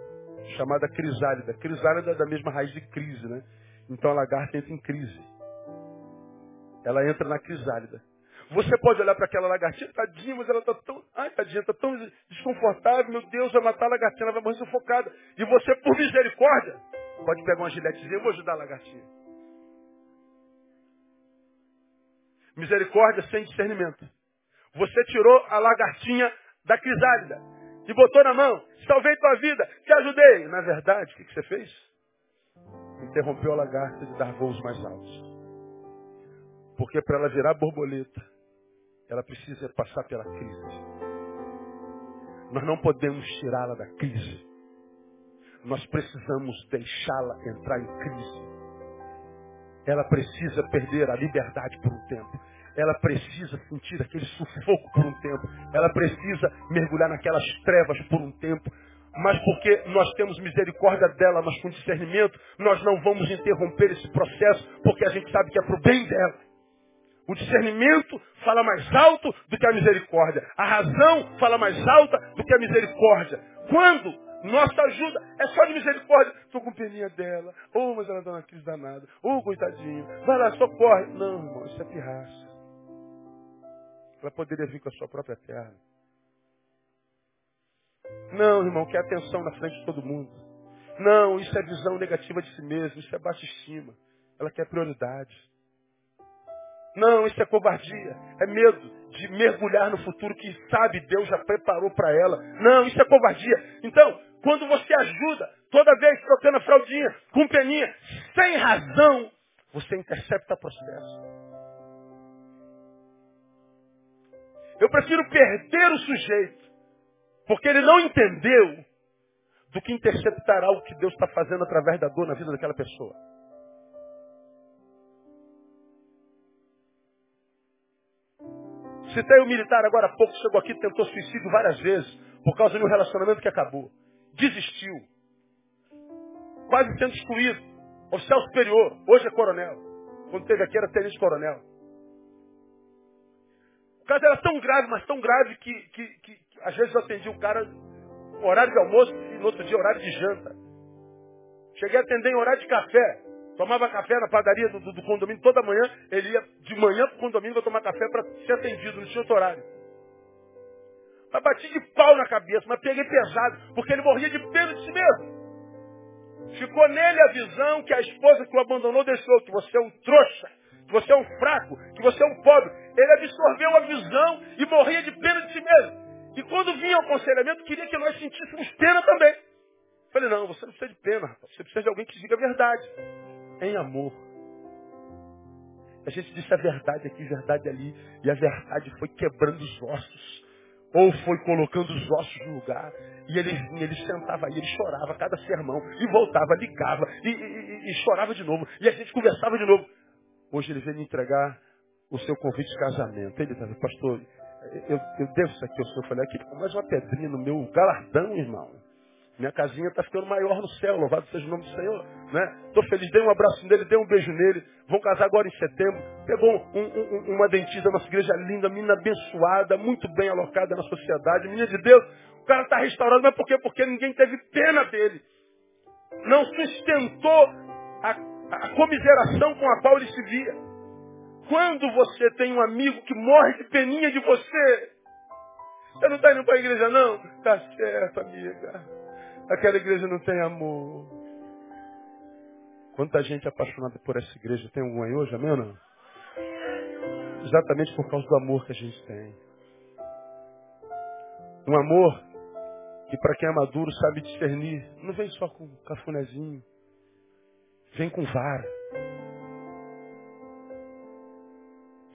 chamada crisálida. Crisálida é da mesma raiz de crise, né? Então a lagarta entra em crise. Ela entra na crisálida. Você pode olhar para aquela lagartinha, tadinha, mas ela está tão. Ai, tadinha, está tão desconfortável, meu Deus, vai matar a lagartinha, ela vai morrer sufocada. E você, por misericórdia, pode pegar uma giletezinha, eu vou ajudar a lagartinha. Misericórdia sem discernimento. Você tirou a lagartinha da crisálida e botou na mão, salvei tua vida, te ajudei. Na verdade, o que você fez? Interrompeu a lagarta de dar voos mais altos. Porque para ela virar borboleta, ela precisa passar pela crise. Nós não podemos tirá-la da crise. Nós precisamos deixá-la entrar em crise. Ela precisa perder a liberdade por um tempo. Ela precisa sentir aquele sufoco por um tempo. Ela precisa mergulhar naquelas trevas por um tempo. Mas porque nós temos misericórdia dela, mas com discernimento, nós não vamos interromper esse processo, porque a gente sabe que é para o bem dela. O discernimento fala mais alto do que a misericórdia. A razão fala mais alta do que a misericórdia. Quando nossa ajuda é só de misericórdia. Estou com peninha dela. Ou, oh, mas ela está na crise danada. Ou, oh, coitadinho. Vai lá, socorre. Não, irmão, isso é pirraça. Ela poderia vir com a sua própria terra. Não, irmão, quer atenção na frente de todo mundo. Não, isso é visão negativa de si mesmo, isso é baixa estima. Ela quer prioridade. Não, isso é covardia. É medo de mergulhar no futuro que sabe Deus já preparou para ela. Não, isso é covardia. Então, quando você ajuda, toda vez trocando a fraldinha, com peninha, sem razão, você intercepta o processo. Eu prefiro perder o sujeito, porque ele não entendeu, do que interceptar algo que Deus está fazendo através da dor na vida daquela pessoa. Citei o militar agora há pouco, chegou aqui, tentou suicídio várias vezes, por causa de um relacionamento que acabou. Desistiu. Quase sendo excluído. Oficial superior, hoje é coronel. Quando teve aqui era tenente coronel. Caso era tão grave, mas tão grave que, que, que, às vezes eu atendia o cara horário de almoço e no outro dia horário de janta. Cheguei a atender em horário de café. Tomava café na padaria do, do, do condomínio toda manhã. Ele ia de manhã para o condomínio para tomar café para ser atendido, no seu horário. Mas bati de pau na cabeça, mas peguei pesado, porque ele morria de pena de si mesmo. Ficou nele a visão que a esposa que o abandonou deixou, que você é um trouxa, que você é um fraco, que você é um pobre. Ele absorveu a visão e morria de pena de si mesmo. E quando vinha o aconselhamento, queria que nós sentíssemos pena também. Falei, não, você não precisa de pena, rapaz. Você precisa de alguém que diga a verdade. Em amor. A gente disse a verdade aqui, verdade ali. E a verdade foi quebrando os ossos. Ou foi colocando os ossos no lugar. E ele ele sentava aí, ele chorava cada sermão. E voltava, ligava. E, e, e chorava de novo. E a gente conversava de novo. Hoje ele veio me entregar o seu convite de casamento. Ele disse, pastor, eu, eu devo isso aqui ao senhor. Eu falei, aqui mais uma pedrinha no meu galardão, irmão. Minha casinha está ficando maior no céu, louvado seja o nome do Senhor. Estou né? feliz, dei um abraço nele, dei um beijo nele. Vão casar agora em setembro. Pegou um, um, uma dentista nossa igreja linda, menina abençoada, muito bem alocada na sociedade, menina de Deus. O cara está restaurado, mas por quê? Porque ninguém teve pena dele. Não sustentou a, a comiseração com a qual ele se via. Quando você tem um amigo que morre de peninha de você, você não está indo para a igreja, não? Tá certo, amiga. Aquela igreja não tem amor. Quanta gente apaixonada por essa igreja tem algum aí hoje, amém ou não? Exatamente por causa do amor que a gente tem. Um amor que para quem é maduro sabe discernir. Não vem só com cafunézinho. Vem com vara.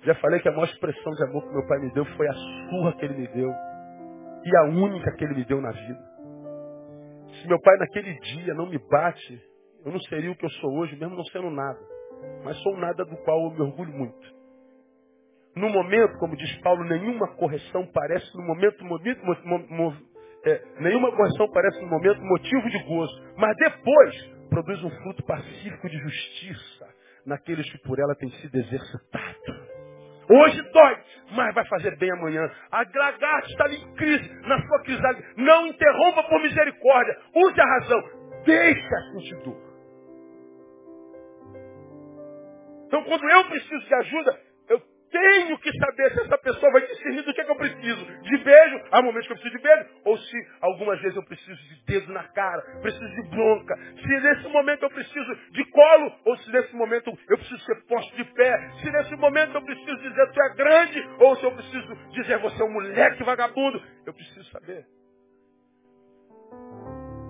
Já falei que a maior expressão de amor que meu pai me deu foi a surra que ele me deu. E a única que ele me deu na vida. Se meu pai naquele dia não me bate, eu não seria o que eu sou hoje, mesmo não sendo nada. Mas sou nada do qual eu me orgulho muito. No momento, como diz Paulo, nenhuma correção parece no momento, mo, mo, mo, é, nenhuma correção parece no momento motivo de gozo. Mas depois produz um fruto pacífico de justiça naqueles que por ela têm sido exercitados. Hoje dói, mas vai fazer bem amanhã. A lagarta está em crise, na sua crise. Não interrompa por misericórdia. Use a razão. Deixa sentir dor. Então, quando eu preciso de ajuda, tenho que saber se essa pessoa vai discernir do que, é que eu preciso. De beijo, há momentos que eu preciso de beijo, ou se algumas vezes eu preciso de dedo na cara, preciso de bronca. Se nesse momento eu preciso de colo, ou se nesse momento eu preciso ser posto de pé. Se nesse momento eu preciso dizer tu é grande, ou se eu preciso dizer você é um moleque vagabundo. Eu preciso saber.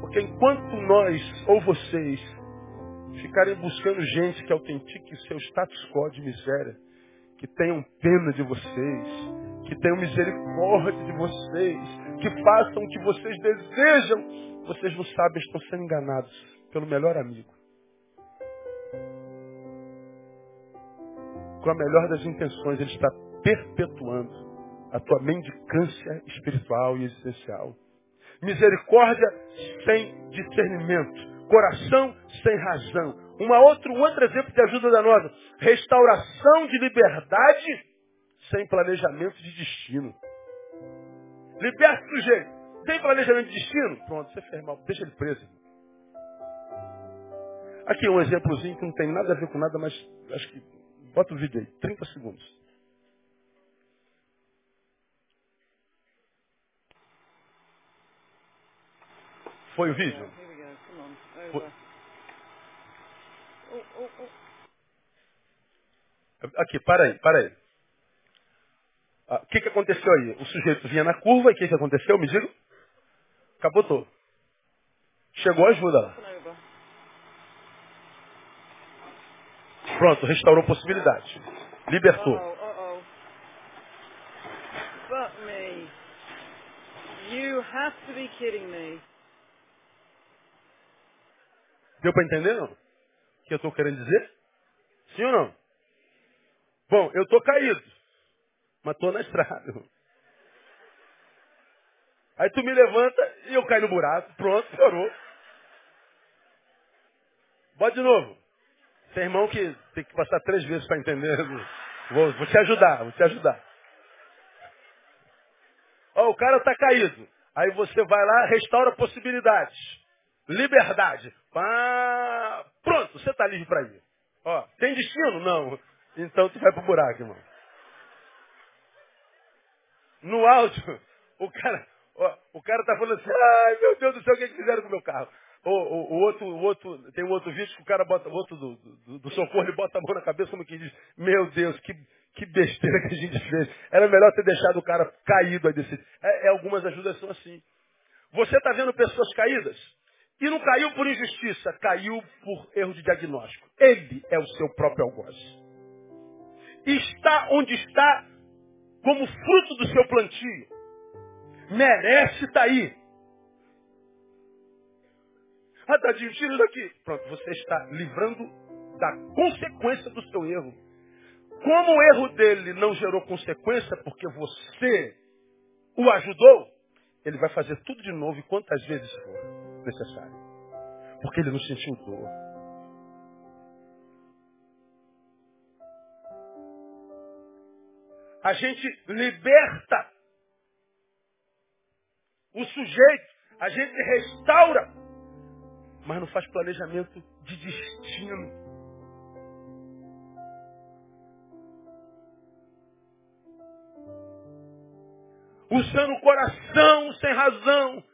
Porque enquanto nós ou vocês ficarem buscando gente que autentique seu status quo de miséria, que tenham pena de vocês, que tenham misericórdia de vocês, que façam o que vocês desejam. Vocês não sabem, estão sendo enganados pelo melhor amigo. Com a melhor das intenções, ele está perpetuando a tua mendicância espiritual e existencial. Misericórdia sem discernimento. Coração sem razão. Uma um outro exemplo de ajuda danosa. Restauração de liberdade sem planejamento de destino. Liberta o sujeito. Tem planejamento de destino? Pronto, você fez mal. Deixa ele preso. Aqui um exemplozinho que não tem nada a ver com nada, mas acho que. Bota o vídeo aí, 30 segundos. Foi o vídeo? Aqui, para aí, para aí. Ah, o que, que aconteceu aí? O sujeito vinha na curva e o que, que aconteceu? Me diga. Capotou. Chegou a ajuda lá. Pronto, restaurou possibilidade. Libertou. -oh, uh -oh. But me. You have to be kidding me. Deu para entender não? O que eu estou querendo dizer? Sim ou não? Bom, eu estou caído, mas estou na estrada. Aí tu me levanta e eu caio no buraco. Pronto, piorou. Bota de novo. Tem irmão que tem que passar três vezes para entender. Vou, vou, te ajudar, vou te ajudar. Ó, o cara está caído. Aí você vai lá, restaura possibilidades. Liberdade. Pá, pronto, você está livre para ir. Ó, tem destino? Não. Então tu vai pro buraco, irmão. No áudio, o cara, ó, o cara tá falando assim, ai meu Deus do céu, o que, é que fizeram com o meu carro? O, o, o, outro, o outro, tem um outro vídeo que o cara bota, o outro do, do, do socorro, ele bota a mão na cabeça como que diz, meu Deus, que, Que besteira que a gente fez. Era melhor ter deixado o cara caído aí desse. É, é, algumas ajudas são assim. Você está vendo pessoas caídas? E não caiu por injustiça, caiu por erro de diagnóstico. Ele é o seu próprio algoz. Está onde está como fruto do seu plantio. Merece estar tá aí. Ah, tadinho, tira daqui. Pronto, você está livrando da consequência do seu erro. Como o erro dele não gerou consequência porque você o ajudou, ele vai fazer tudo de novo e quantas vezes for necessário. Porque ele não sentiu dor. A gente liberta o sujeito, a gente restaura, mas não faz planejamento de destino. usando o coração sem razão,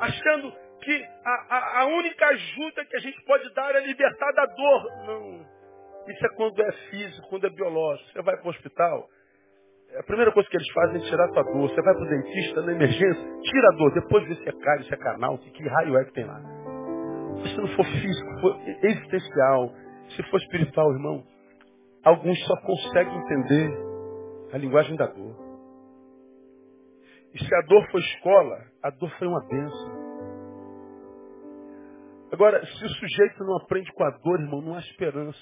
achando que a, a, a, única ajuda que a gente pode dar é libertar da dor. Não. Isso é quando é físico, quando é biológico. Você vai para o hospital, a primeira coisa que eles fazem é tirar a tua dor. Você vai para o dentista na emergência, tira a dor, depois vê se é cárie, se é canal, se que raio é que tem lá. Se não for físico, for existencial, se for espiritual, irmão, alguns só conseguem entender a linguagem da dor. E se a dor foi escola, a dor foi uma bênção. Agora, se o sujeito não aprende com a dor, irmão, não há esperança.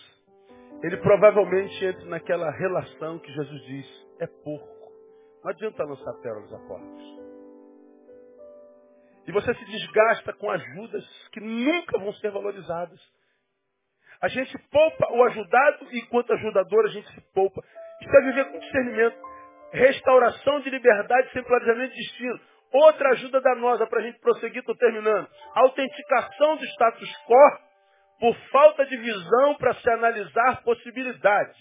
Ele provavelmente entra naquela relação que Jesus diz, é porco. Não adianta lançar pérolas a porcos. E você se desgasta com ajudas que nunca vão ser valorizadas. A gente poupa o ajudado e enquanto ajudador a gente se poupa. Isso é viver com discernimento. Restauração de liberdade sem planejamento de destino. Outra ajuda danosa para a gente prosseguir, estou terminando. Autenticação do status quo por falta de visão para se analisar possibilidades.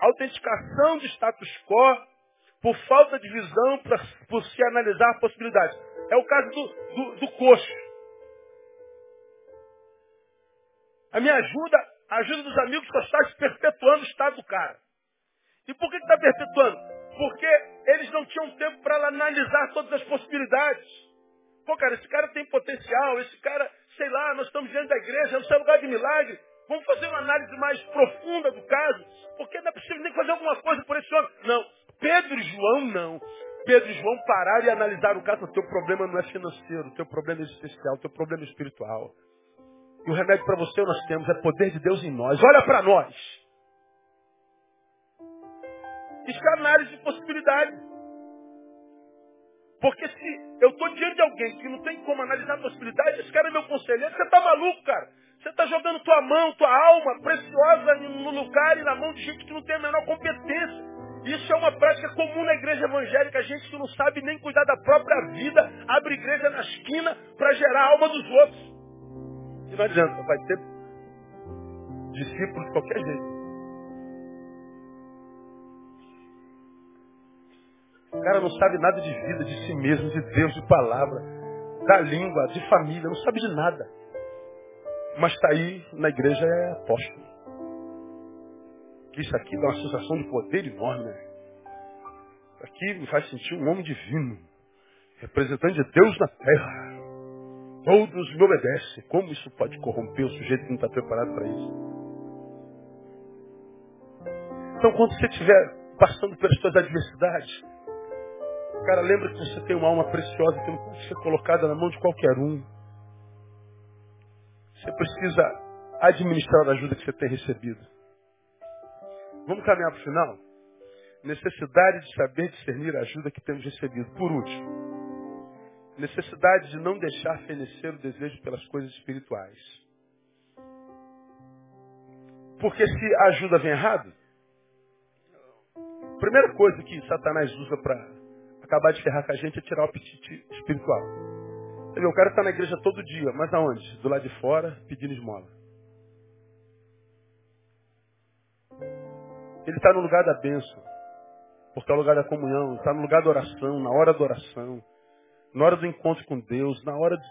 Autenticação do status quo por falta de visão para se analisar possibilidades. É o caso do, do, do coxo. A minha ajuda, a ajuda dos amigos só está perpetuando o estado do cara. E por que está perpetuando? Porque eles não tinham tempo para analisar todas as possibilidades. Pô, cara, esse cara tem potencial, esse cara, sei lá, nós estamos diante da igreja, não é lugar de milagre. Vamos fazer uma análise mais profunda do caso, porque não é possível nem fazer alguma coisa por esse homem. Não. Pedro e João não. Pedro e João pararam e analisaram o caso. O teu problema não é financeiro, o teu problema é existencial, o teu problema é espiritual. E o remédio para você nós temos é poder de Deus em nós. Olha para nós. Isso é análise de possibilidade. Porque se eu estou diante de alguém que não tem como analisar a possibilidade, esse cara é meu conselheiro, você está maluco, cara. Você está jogando tua mão, tua alma preciosa no lugar e na mão de gente que não tem a menor competência. Isso é uma prática comum na igreja evangélica, gente que não sabe nem cuidar da própria vida, abre igreja na esquina para gerar a alma dos outros. E não adianta, vai ter discípulos de qualquer jeito. O cara não sabe nada de vida, de si mesmo, de Deus, de palavra, da língua, de família, não sabe de nada. Mas está aí na igreja é apóstolo. Isso aqui dá uma sensação de poder enorme. Né? Aqui me faz sentir um homem divino, representante de Deus na terra. Todos me obedecem. Como isso pode corromper o sujeito que não está preparado para isso? Então, quando você estiver passando pelas suas adversidades, Cara, lembra que você tem uma alma preciosa que não pode ser colocada na mão de qualquer um. Você precisa administrar a ajuda que você tem recebido. Vamos caminhar para o final? Necessidade de saber discernir a ajuda que temos recebido. Por último, necessidade de não deixar fenecer o desejo pelas coisas espirituais. Porque se a ajuda vem errado, a primeira coisa que Satanás usa para acabar de ferrar com a gente é tirar o apetite espiritual. O cara está na igreja todo dia, mas aonde? Do lado de fora, pedindo esmola. Ele está no lugar da bênção, porque é o lugar da comunhão, está no lugar da oração, na hora da oração, na hora do encontro com Deus, na hora de...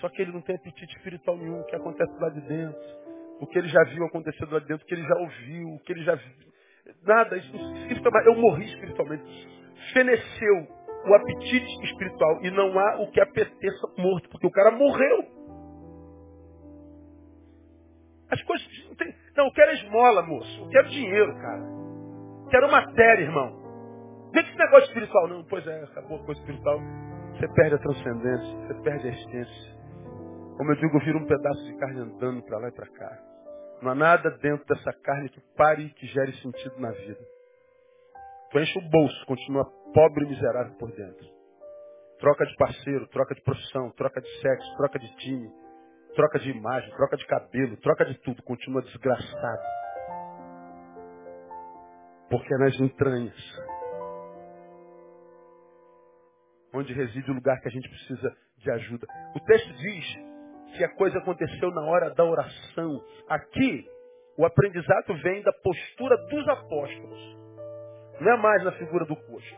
Só que ele não tem apetite espiritual nenhum, que acontece lá de dentro. o que ele já viu acontecer lá dentro, o que ele já ouviu, o que ele já viu. Nada, isso não significa mais. Eu morri espiritualmente. Feneceu o apetite espiritual e não há o que apeteça morto, porque o cara morreu. As coisas não tem. Não, eu quero esmola, moço. Eu quero dinheiro, cara. Eu quero matéria, irmão. Vem que esse negócio espiritual. Não, pois é, acabou a coisa espiritual. Você perde a transcendência, você perde a essência. Como eu digo, vira um pedaço de carne andando para lá e para cá. Não há nada dentro dessa carne que pare e que gere sentido na vida. Tu enche o bolso, continua pobre e miserável por dentro. Troca de parceiro, troca de profissão, troca de sexo, troca de time, troca de imagem, troca de cabelo, troca de tudo, continua desgraçado. Porque é nas entranhas onde reside o lugar que a gente precisa de ajuda. O texto diz que a coisa aconteceu na hora da oração. Aqui, o aprendizado vem da postura dos apóstolos. Não é mais na figura do coxo.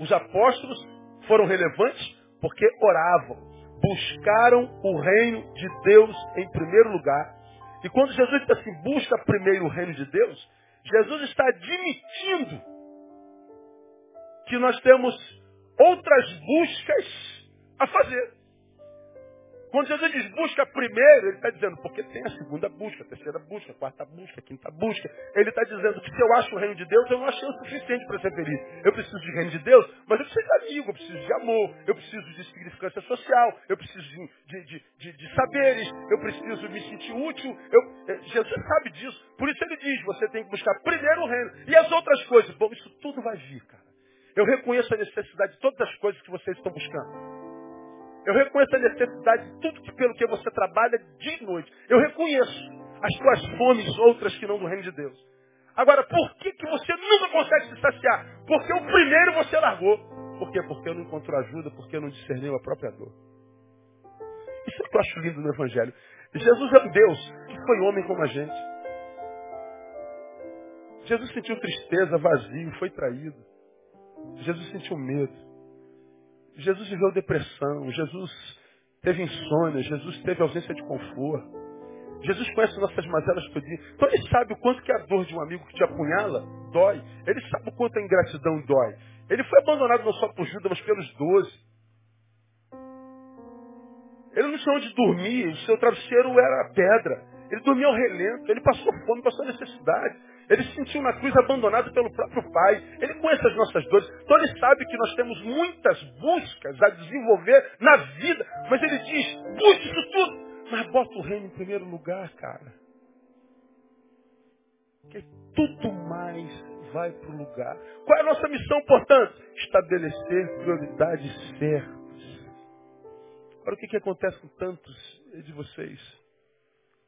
Os apóstolos foram relevantes porque oravam, buscaram o reino de Deus em primeiro lugar. E quando Jesus diz assim, busca primeiro o reino de Deus, Jesus está admitindo que nós temos outras buscas a fazer. Quando Jesus diz busca primeiro, ele está dizendo, porque tem a segunda busca, a terceira busca, a quarta busca, a quinta busca. Ele está dizendo que se eu acho o reino de Deus, eu não achei o suficiente para ser feliz. Eu preciso de reino de Deus, mas eu preciso de amigo, eu preciso de amor, eu preciso de significância social, eu preciso de, de, de, de saberes, eu preciso me sentir útil. Eu, eh, Jesus sabe disso. Por isso ele diz, você tem que buscar primeiro o reino. E as outras coisas? Bom, isso tudo vai vir, cara. Eu reconheço a necessidade de todas as coisas que vocês estão buscando. Eu reconheço a necessidade de tudo pelo que você trabalha dia e noite. Eu reconheço as tuas fomes outras que não do reino de Deus. Agora, por que, que você nunca consegue se saciar? Porque o primeiro você largou. Por quê? Porque não encontrou ajuda, porque não discerniu a própria dor. Isso é o que eu acho lindo no Evangelho. Jesus é um Deus que foi homem como a gente. Jesus sentiu tristeza, vazio, foi traído. Jesus sentiu medo. Jesus viveu depressão, Jesus teve insônia, Jesus teve ausência de conforto. Jesus conhece nossas mazelas todinhas. Então ele sabe o quanto que a dor de um amigo que te apunhala dói. Ele sabe o quanto a ingratidão dói. Ele foi abandonado não só por Judas, mas pelos doze. Ele não tinha onde dormir, o seu travesseiro era pedra. Ele dormia ao relento, ele passou fome, passou necessidade. Ele se sentiu na cruz abandonado pelo próprio Pai. Ele conhece as nossas dores. Então ele sabe que nós temos muitas buscas a desenvolver na vida. Mas ele diz, busque isso tudo. Mas bota o reino em primeiro lugar, cara. Porque tudo mais vai para o lugar. Qual é a nossa missão, portanto? Estabelecer prioridades certas. Agora o que, que acontece com tantos de vocês?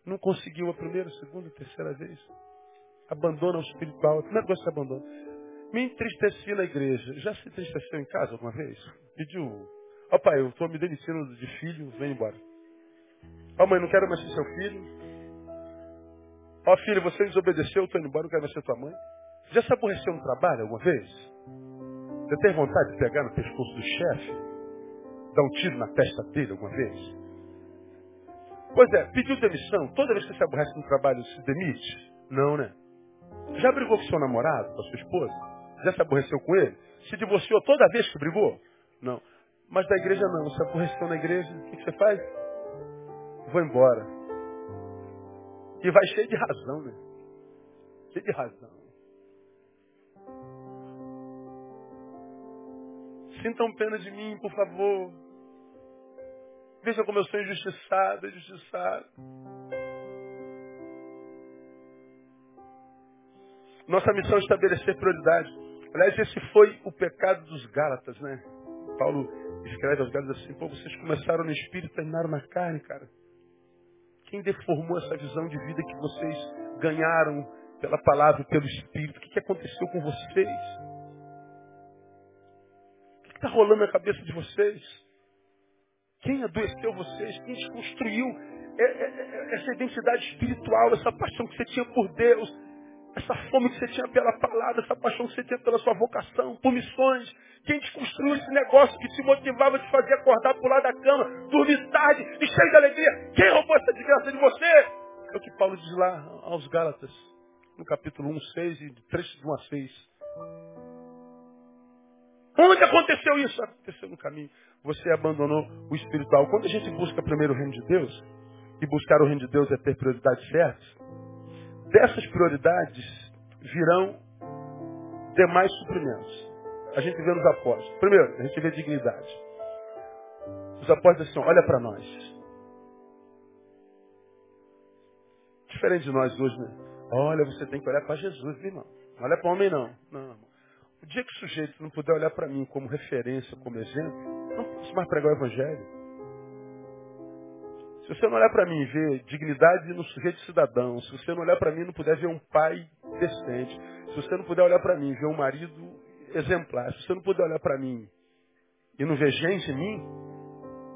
Não conseguiu a primeira, segunda, terceira vez? Abandona o espiritual. A primeira coisa que você abandona. Me entristeci na igreja. Já se entristeceu em casa alguma vez? Pediu. Ó oh, pai, eu estou me demitindo de filho, vem embora. Ó oh, mãe, não quero mais ser seu filho. Ó oh, filho, você desobedeceu, estou indo embora, não quero mais ser tua mãe. Já se aborreceu no trabalho alguma vez? Você tem vontade de pegar no pescoço do chefe? Dar um tiro na testa dele alguma vez? Pois é, pediu demissão. Toda vez que você aborrece no trabalho, se demite? Não, né? Já brigou com seu namorado, com a sua esposa? Já se aborreceu com ele? Se divorciou toda vez que brigou? Não. Mas da igreja não. Se aborreceu na igreja, o que, você faz? Vou embora. E vai cheio de razão, né? Cheio de razão. Sintam pena de mim, por favor. Veja como eu sou injustiçado, injustiçado. Nossa missão é estabelecer prioridade. Aliás, esse foi o pecado dos Gálatas, né? Paulo escreve aos Gálatas assim, pô, vocês começaram no espírito e terminaram na carne, cara. Quem deformou essa visão de vida que vocês ganharam pela palavra e pelo espírito? O que, que aconteceu com vocês? O que está rolando na cabeça de vocês? Quem adoeceu vocês? Quem desconstruiu essa identidade espiritual, essa paixão que você tinha por Deus? Essa fome que você tinha pela palavra, essa paixão que você tinha pela sua vocação, por missões. Quem te construiu esse negócio que te motivava te fazer acordar, pular da cama, dormir tarde e cheio de alegria? Quem roubou essa desgraça de você? É o que Paulo diz lá aos Gálatas, no capítulo 1, 6 e 3 de 1 a 6. Onde aconteceu isso? Aconteceu no caminho. Você abandonou o espiritual. Quando a gente busca primeiro o reino de Deus, e buscar o reino de Deus é ter prioridades certas, dessas prioridades virão demais suprimentos. A gente vê nos apóstolos. Primeiro, a gente vê dignidade. Os apóstolos dizem, olha para nós. Diferente de nós hoje, né? Olha, você tem que olhar para Jesus, irmão? Não olha para homem, não. Não. O dia que o sujeito não puder olhar para mim como referência, como exemplo, não posso mais pregar o Evangelho. Se você não olhar para mim e ver dignidade no sujeito cidadão, se você não olhar para mim e não puder ver um pai decente, se você não puder olhar para mim e ver um marido exemplar, se você não puder olhar para mim e não ver gente em mim,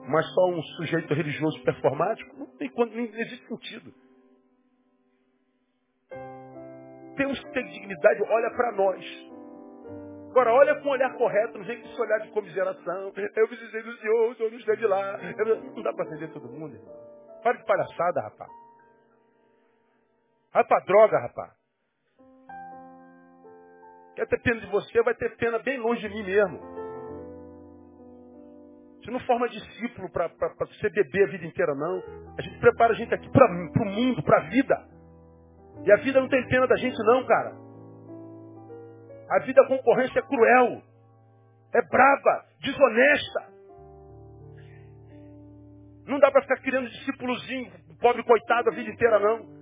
mas só um sujeito religioso performático, não, tem, não existe sentido. Temos que ter dignidade, olha para nós. Agora, olha com o olhar correto, não vem com esse olhar de comiseração. Eu precisei do Senhor, o Senhor não esteve lá. Não dá para atender todo mundo, irmão. Para de palhaçada, rapaz. Vai pra droga, rapaz. Quer ter pena de você, vai ter pena bem longe de mim mesmo. Você não forma discípulo para você beber a vida inteira, não. A gente prepara a gente aqui para o mundo, para a vida. E a vida não tem pena da gente, não, cara. A vida a concorrência é cruel, é brava, desonesta. Não dá para ficar criando discípulozinho, pobre coitado a vida inteira, não.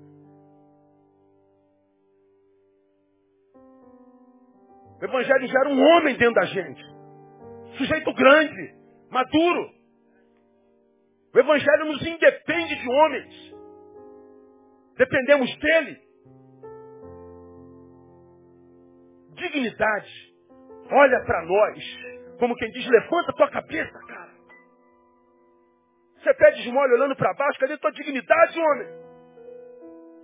O Evangelho já era um homem dentro da gente. Sujeito grande, maduro. O Evangelho nos independe de homens. Dependemos dele. Dignidade. Olha para nós, como quem diz, levanta tua cabeça, cara. Você pede esmola olhando para baixo, cadê tua dignidade, homem?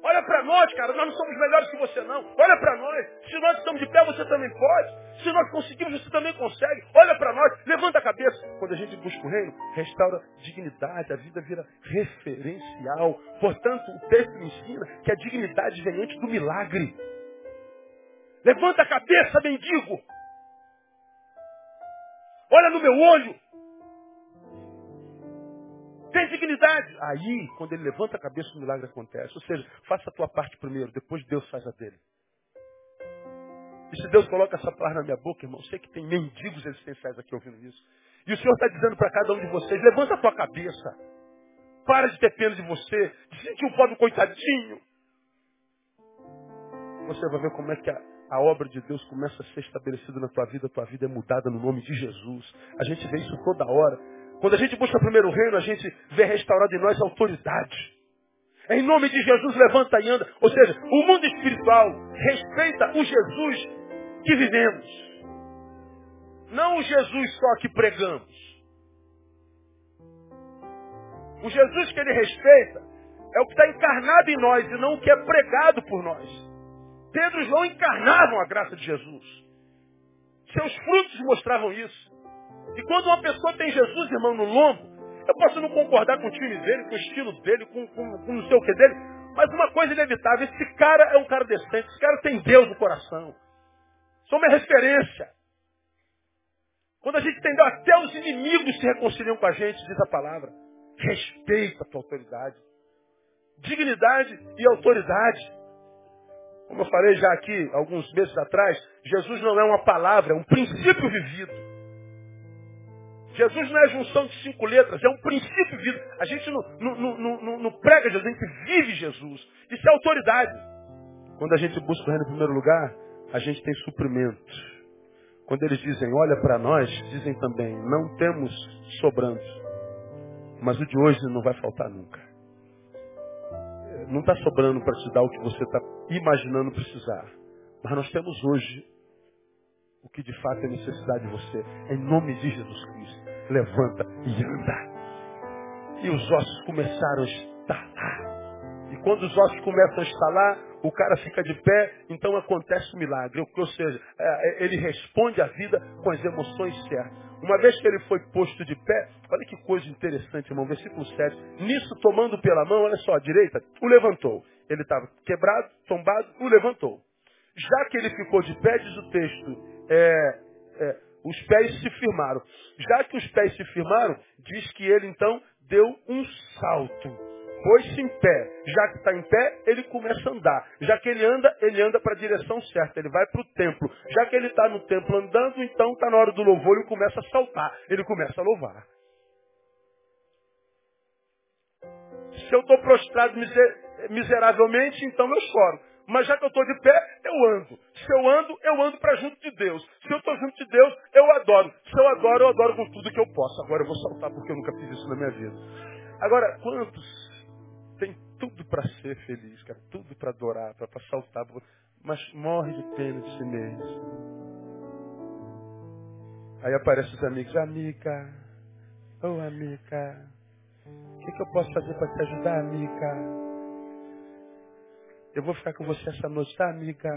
Olha para nós, cara, nós não somos melhores que você não. Olha para nós. Se nós estamos de pé, você também pode. Se nós conseguimos, você também consegue. Olha para nós, levanta a cabeça. Quando a gente busca o reino, restaura dignidade, a vida vira referencial. Portanto, o texto ensina que a dignidade vem antes do milagre. Levanta a cabeça, mendigo. Olha no meu olho. Tem dignidade. Aí, quando ele levanta a cabeça, o milagre acontece. Ou seja, faça a tua parte primeiro, depois Deus faz a dele. E se Deus coloca essa palavra na minha boca, irmão, sei que tem mendigos existenciais aqui ouvindo isso. E o Senhor está dizendo para cada um de vocês, levanta a tua cabeça. Para de ter pena de você, de sentir um pobre coitadinho. Você vai ver como é que a, a obra de Deus começa a ser estabelecida na tua vida, a tua vida é mudada no nome de Jesus. A gente vê isso toda hora. Quando a gente busca primeiro o reino, a gente vê restaurado em nós a autoridade. Em nome de Jesus, levanta e anda. Ou seja, o mundo espiritual respeita o Jesus que vivemos. Não o Jesus só que pregamos. O Jesus que ele respeita é o que está encarnado em nós e não o que é pregado por nós. Pedro e João encarnavam a graça de Jesus. Seus frutos mostravam isso. E quando uma pessoa tem Jesus, irmão, no lombo, eu posso não concordar com o time dele, com o estilo dele, com, com, com não sei o que dele, mas uma coisa inevitável, esse cara é um cara decente, esse cara tem Deus no coração. Sou uma referência. Quando a gente entendeu, até os inimigos se reconciliam com a gente, diz a palavra. Respeita a tua autoridade. Dignidade e autoridade. Como eu falei já aqui alguns meses atrás, Jesus não é uma palavra, é um princípio vivido. Jesus não é a junção de cinco letras, é um princípio vivido. A gente não, não, não, não, prega Jesus, a gente vive Jesus. Isso é autoridade. Quando a gente busca o reino em primeiro lugar, a gente tem suprimento. Quando eles dizem, olha para nós, dizem também, não temos sobrando. Mas o de hoje não vai faltar nunca não está sobrando para te dar o que você está imaginando precisar. Mas nós temos hoje o que de fato é necessidade de você. Em nome de Jesus Cristo. Levanta e anda. E os ossos começaram a estalar. E quando os ossos começam a estalar, o cara fica de pé, então acontece o um milagre. Ou seja, é, é, ele responde à vida com as emoções certas. Uma vez que ele foi posto de pé, olha que coisa interessante, irmão, versículo 7. Nisso, tomando pela mão, olha só, a direita, o levantou. Ele estava quebrado, tombado, o levantou. Já que ele ficou de pé, diz o texto, é, é, os pés se firmaram. Já que os pés se firmaram, diz que ele então deu um salto. Pôs-se em pé. Já que está em pé, ele começa a andar. Já que ele anda, ele anda para a direção certa. Ele vai para o templo. Já que ele está no templo andando, então está na hora do louvor, ele começa a saltar. Ele começa a louvar. Se eu estou prostrado miseravelmente, então eu choro. Mas já que eu estou de pé, eu ando. Se eu ando, eu ando para junto de Deus. Se eu estou junto de Deus, eu adoro. Se eu adoro, eu adoro com tudo que eu posso. Agora eu vou saltar porque eu nunca fiz isso na minha vida. Agora, quantos tem tudo para ser feliz, cara, tudo para adorar, para saltar, mas morre de pena de si mesmo. Aí aparecem os amigos, amiga, ô oh, amiga, o que, que eu posso fazer para te ajudar, amiga? Eu vou ficar com você essa noite, tá, amiga?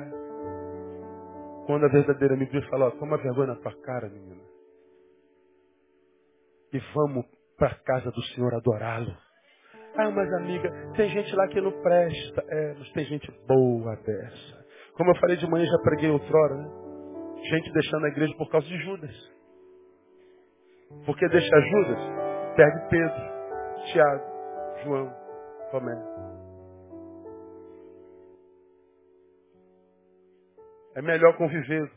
Quando a verdadeira amiga fala, ó, toma vergonha na tua cara, menina. E vamos para casa do Senhor adorá-lo. Ah, mas amiga, tem gente lá que não presta. É, mas tem gente boa dessa. Como eu falei de manhã, já preguei outrora, né? Gente deixando a igreja por causa de Judas. Porque deixa Judas, perde Pedro, Tiago, João, Tomé. É melhor conviver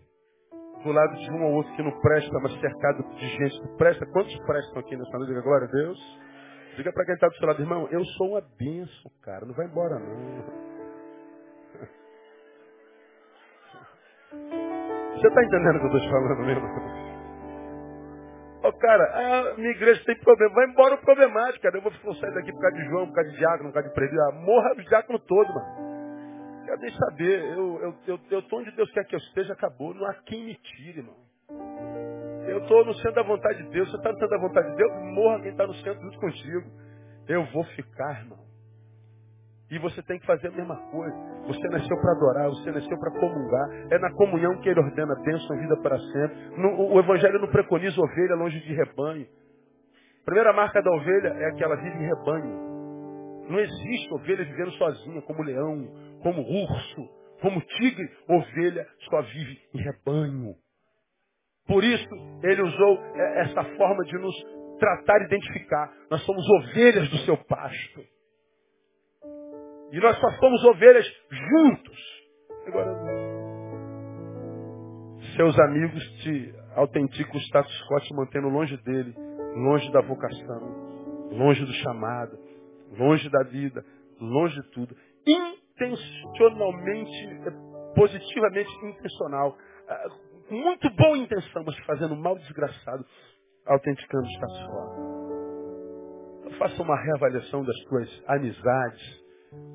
do lado de um ou outro que não presta, mas cercado de gente que presta. Quantos prestam aqui nessa noite? Glória a Deus. Diga para quem está do seu lado, irmão, eu sou uma bênção, cara. Não vai embora, não. Você está entendendo o que eu estou te falando mesmo? Ô, oh, cara, a minha igreja tem problema. Vai embora o problemático, cara. Eu vou sair daqui por causa de João, por causa de diácono, por causa de presbítero. Ah, morra o diácono todo, mano. Quer saber, eu, eu, eu, eu tô onde Deus quer que eu esteja, acabou. Não há quem me tire, irmão. Eu estou no centro da vontade de Deus. Você está no centro da vontade de Deus? Morra quem está no centro junto contigo. Eu vou ficar, irmão. E você tem que fazer a mesma coisa. Você nasceu para adorar, você nasceu para comungar. É na comunhão que ele ordena bênção, vida para sempre. No, o Evangelho não preconiza ovelha longe de rebanho. A primeira marca da ovelha é que ela vive em rebanho. Não existe ovelha vivendo sozinha, como leão, como urso, como tigre. Ovelha só vive em rebanho. Por isso, ele usou é, essa forma de nos tratar e identificar. Nós somos ovelhas do seu pasto. E nós só somos ovelhas juntos. Agora, seus amigos te autenticam o status quo, te mantendo longe dele, longe da vocação, longe do chamado, longe da vida, longe de tudo. Intencionalmente, é, positivamente intencional. Muito boa intenção, mas fazendo mal desgraçado, autenticando status quo. Então, faça uma reavaliação das suas amizades,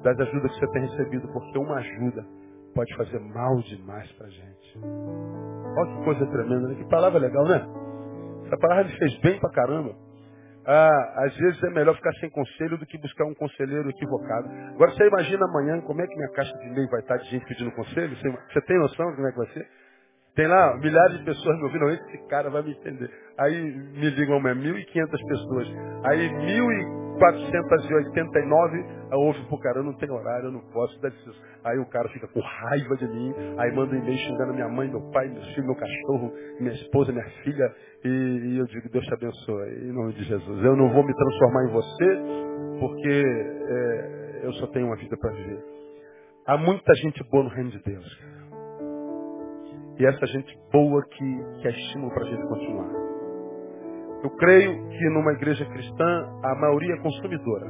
das ajudas que você tem recebido, porque uma ajuda pode fazer mal demais pra gente. Olha que coisa tremenda, né? Que palavra legal, né? Essa palavra me fez bem pra caramba. Ah, às vezes é melhor ficar sem conselho do que buscar um conselheiro equivocado. Agora você imagina amanhã como é que minha caixa de e-mail vai estar de gente pedindo conselho? Você, você tem noção de como é que vai ser? Tem lá milhares de pessoas me ouvindo, esse cara vai me entender. Aí me ligam, é 1.500 pessoas. Aí 1.489 ouve, pô, cara, eu não tenho horário, eu não posso. Aí o cara fica com raiva de mim, aí manda um e-mail xingando minha mãe, meu pai, meu filho, meu cachorro, minha esposa, minha filha. E, e eu digo, Deus te abençoe, em nome de Jesus. Eu não vou me transformar em você, porque é, eu só tenho uma vida para viver. Há muita gente boa no reino de Deus, cara. E essa gente boa que, que é estímulo para a gente continuar. Eu creio que numa igreja cristã a maioria é consumidora.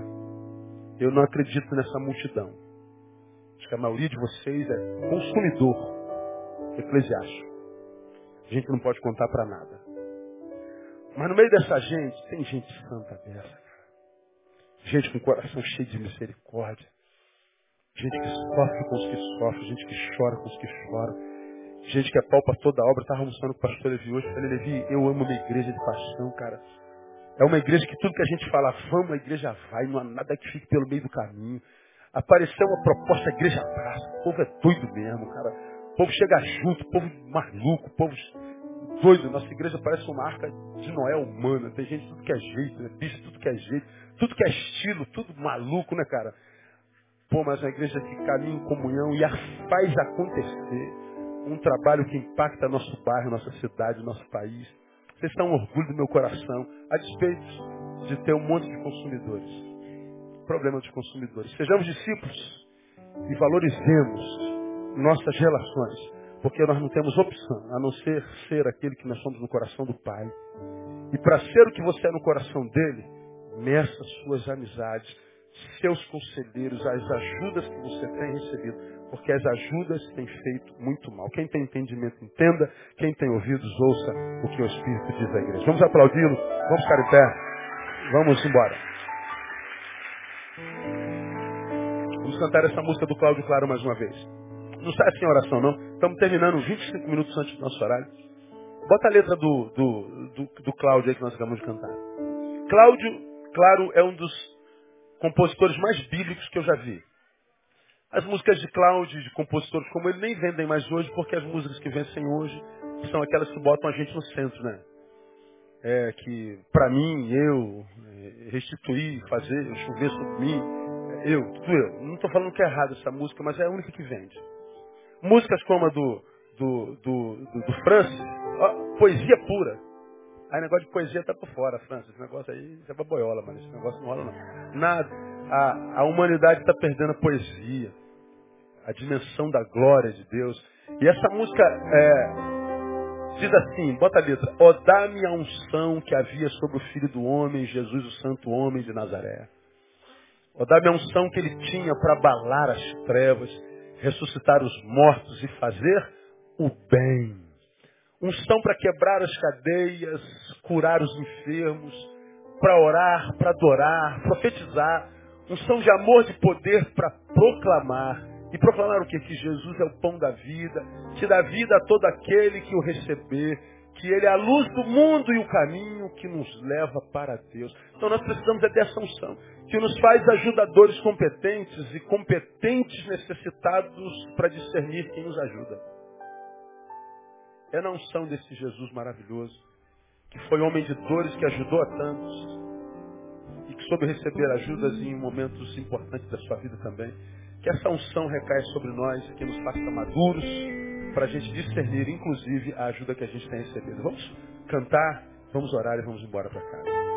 Eu não acredito nessa multidão. Acho que a maioria de vocês é consumidor eclesiástico. A gente não pode contar para nada. Mas no meio dessa gente, tem gente santa dessa. Gente com coração cheio de misericórdia. Gente que sofre com os que sofrem, gente que chora com os que choram Gente que é pau para toda a obra. Estava almoçando com o pastor Levi hoje. Falei, Levi, eu amo uma igreja de paixão, cara. É uma igreja que tudo que a gente fala, vamos, a igreja vai. Não há nada que fique pelo meio do caminho. Apareceu uma proposta, a igreja abraça. O povo é doido mesmo, cara. O povo chega junto, o povo maluco, o povo doido. Nossa igreja parece uma arca de Noé humana. Tem gente tudo que é jeito, né? bicho tudo que é jeito, tudo que é estilo, tudo maluco, né, cara? Pô, mas uma igreja que caminha em comunhão e a faz acontecer. Um trabalho que impacta nosso bairro, nossa cidade, nosso país. Vocês estão um orgulho do meu coração, a despeito de ter um monte de consumidores. Problema dos consumidores. Sejamos discípulos e valorizemos nossas relações, porque nós não temos opção a não ser ser aquele que nós somos no coração do Pai. E para ser o que você é no coração dele, meça suas amizades, seus conselheiros, as ajudas que você tem recebido, porque as ajudas têm feito muito mal. Quem tem entendimento, entenda. Quem tem ouvidos, ouça o que o Espírito diz à igreja. Vamos aplaudi-lo, vamos ficar em pé, vamos embora. Vamos cantar essa música do Cláudio Claro mais uma vez. Não sai assim a oração, não. Estamos terminando 25 minutos antes do nosso horário. Bota a letra do, do, do, do Cláudio aí que nós acabamos de cantar. Cláudio, claro, é um dos compositores mais bíblicos que eu já vi. As músicas de Cláudio, de compositores como ele, nem vendem mais hoje, porque as músicas que vencem hoje são aquelas que botam a gente no centro, né? É, que, para mim, eu, é, restituir, fazer, chover sobre mim, é, eu, tudo eu. Não estou falando que é errado essa música, mas é a única que vende. Músicas como a do, do, do, do, do Francis, poesia pura. Aí negócio de poesia tá por fora, França. Esse negócio aí, é baboiola, mano. Esse negócio não rola não. Nada. A, a humanidade está perdendo a poesia. A dimensão da glória de Deus. E essa música é, diz assim, bota a letra. Ó, dá-me a unção que havia sobre o Filho do Homem, Jesus, o Santo Homem de Nazaré. Ó, dá-me a unção que ele tinha para abalar as trevas, ressuscitar os mortos e fazer o bem unção para quebrar as cadeias, curar os enfermos, para orar, para adorar, profetizar, unção de amor, de poder para proclamar. E proclamar o quê? Que Jesus é o pão da vida, que dá vida a todo aquele que o receber, que Ele é a luz do mundo e o caminho que nos leva para Deus. Então nós precisamos é dessa unção, que nos faz ajudadores competentes e competentes necessitados para discernir quem nos ajuda. É na unção desse Jesus maravilhoso, que foi homem de dores, que ajudou a tantos, e que soube receber ajudas em momentos importantes da sua vida também. Que essa unção recaia sobre nós, que nos faça maduros, para a gente discernir, inclusive, a ajuda que a gente tem recebido. Vamos cantar, vamos orar e vamos embora para casa.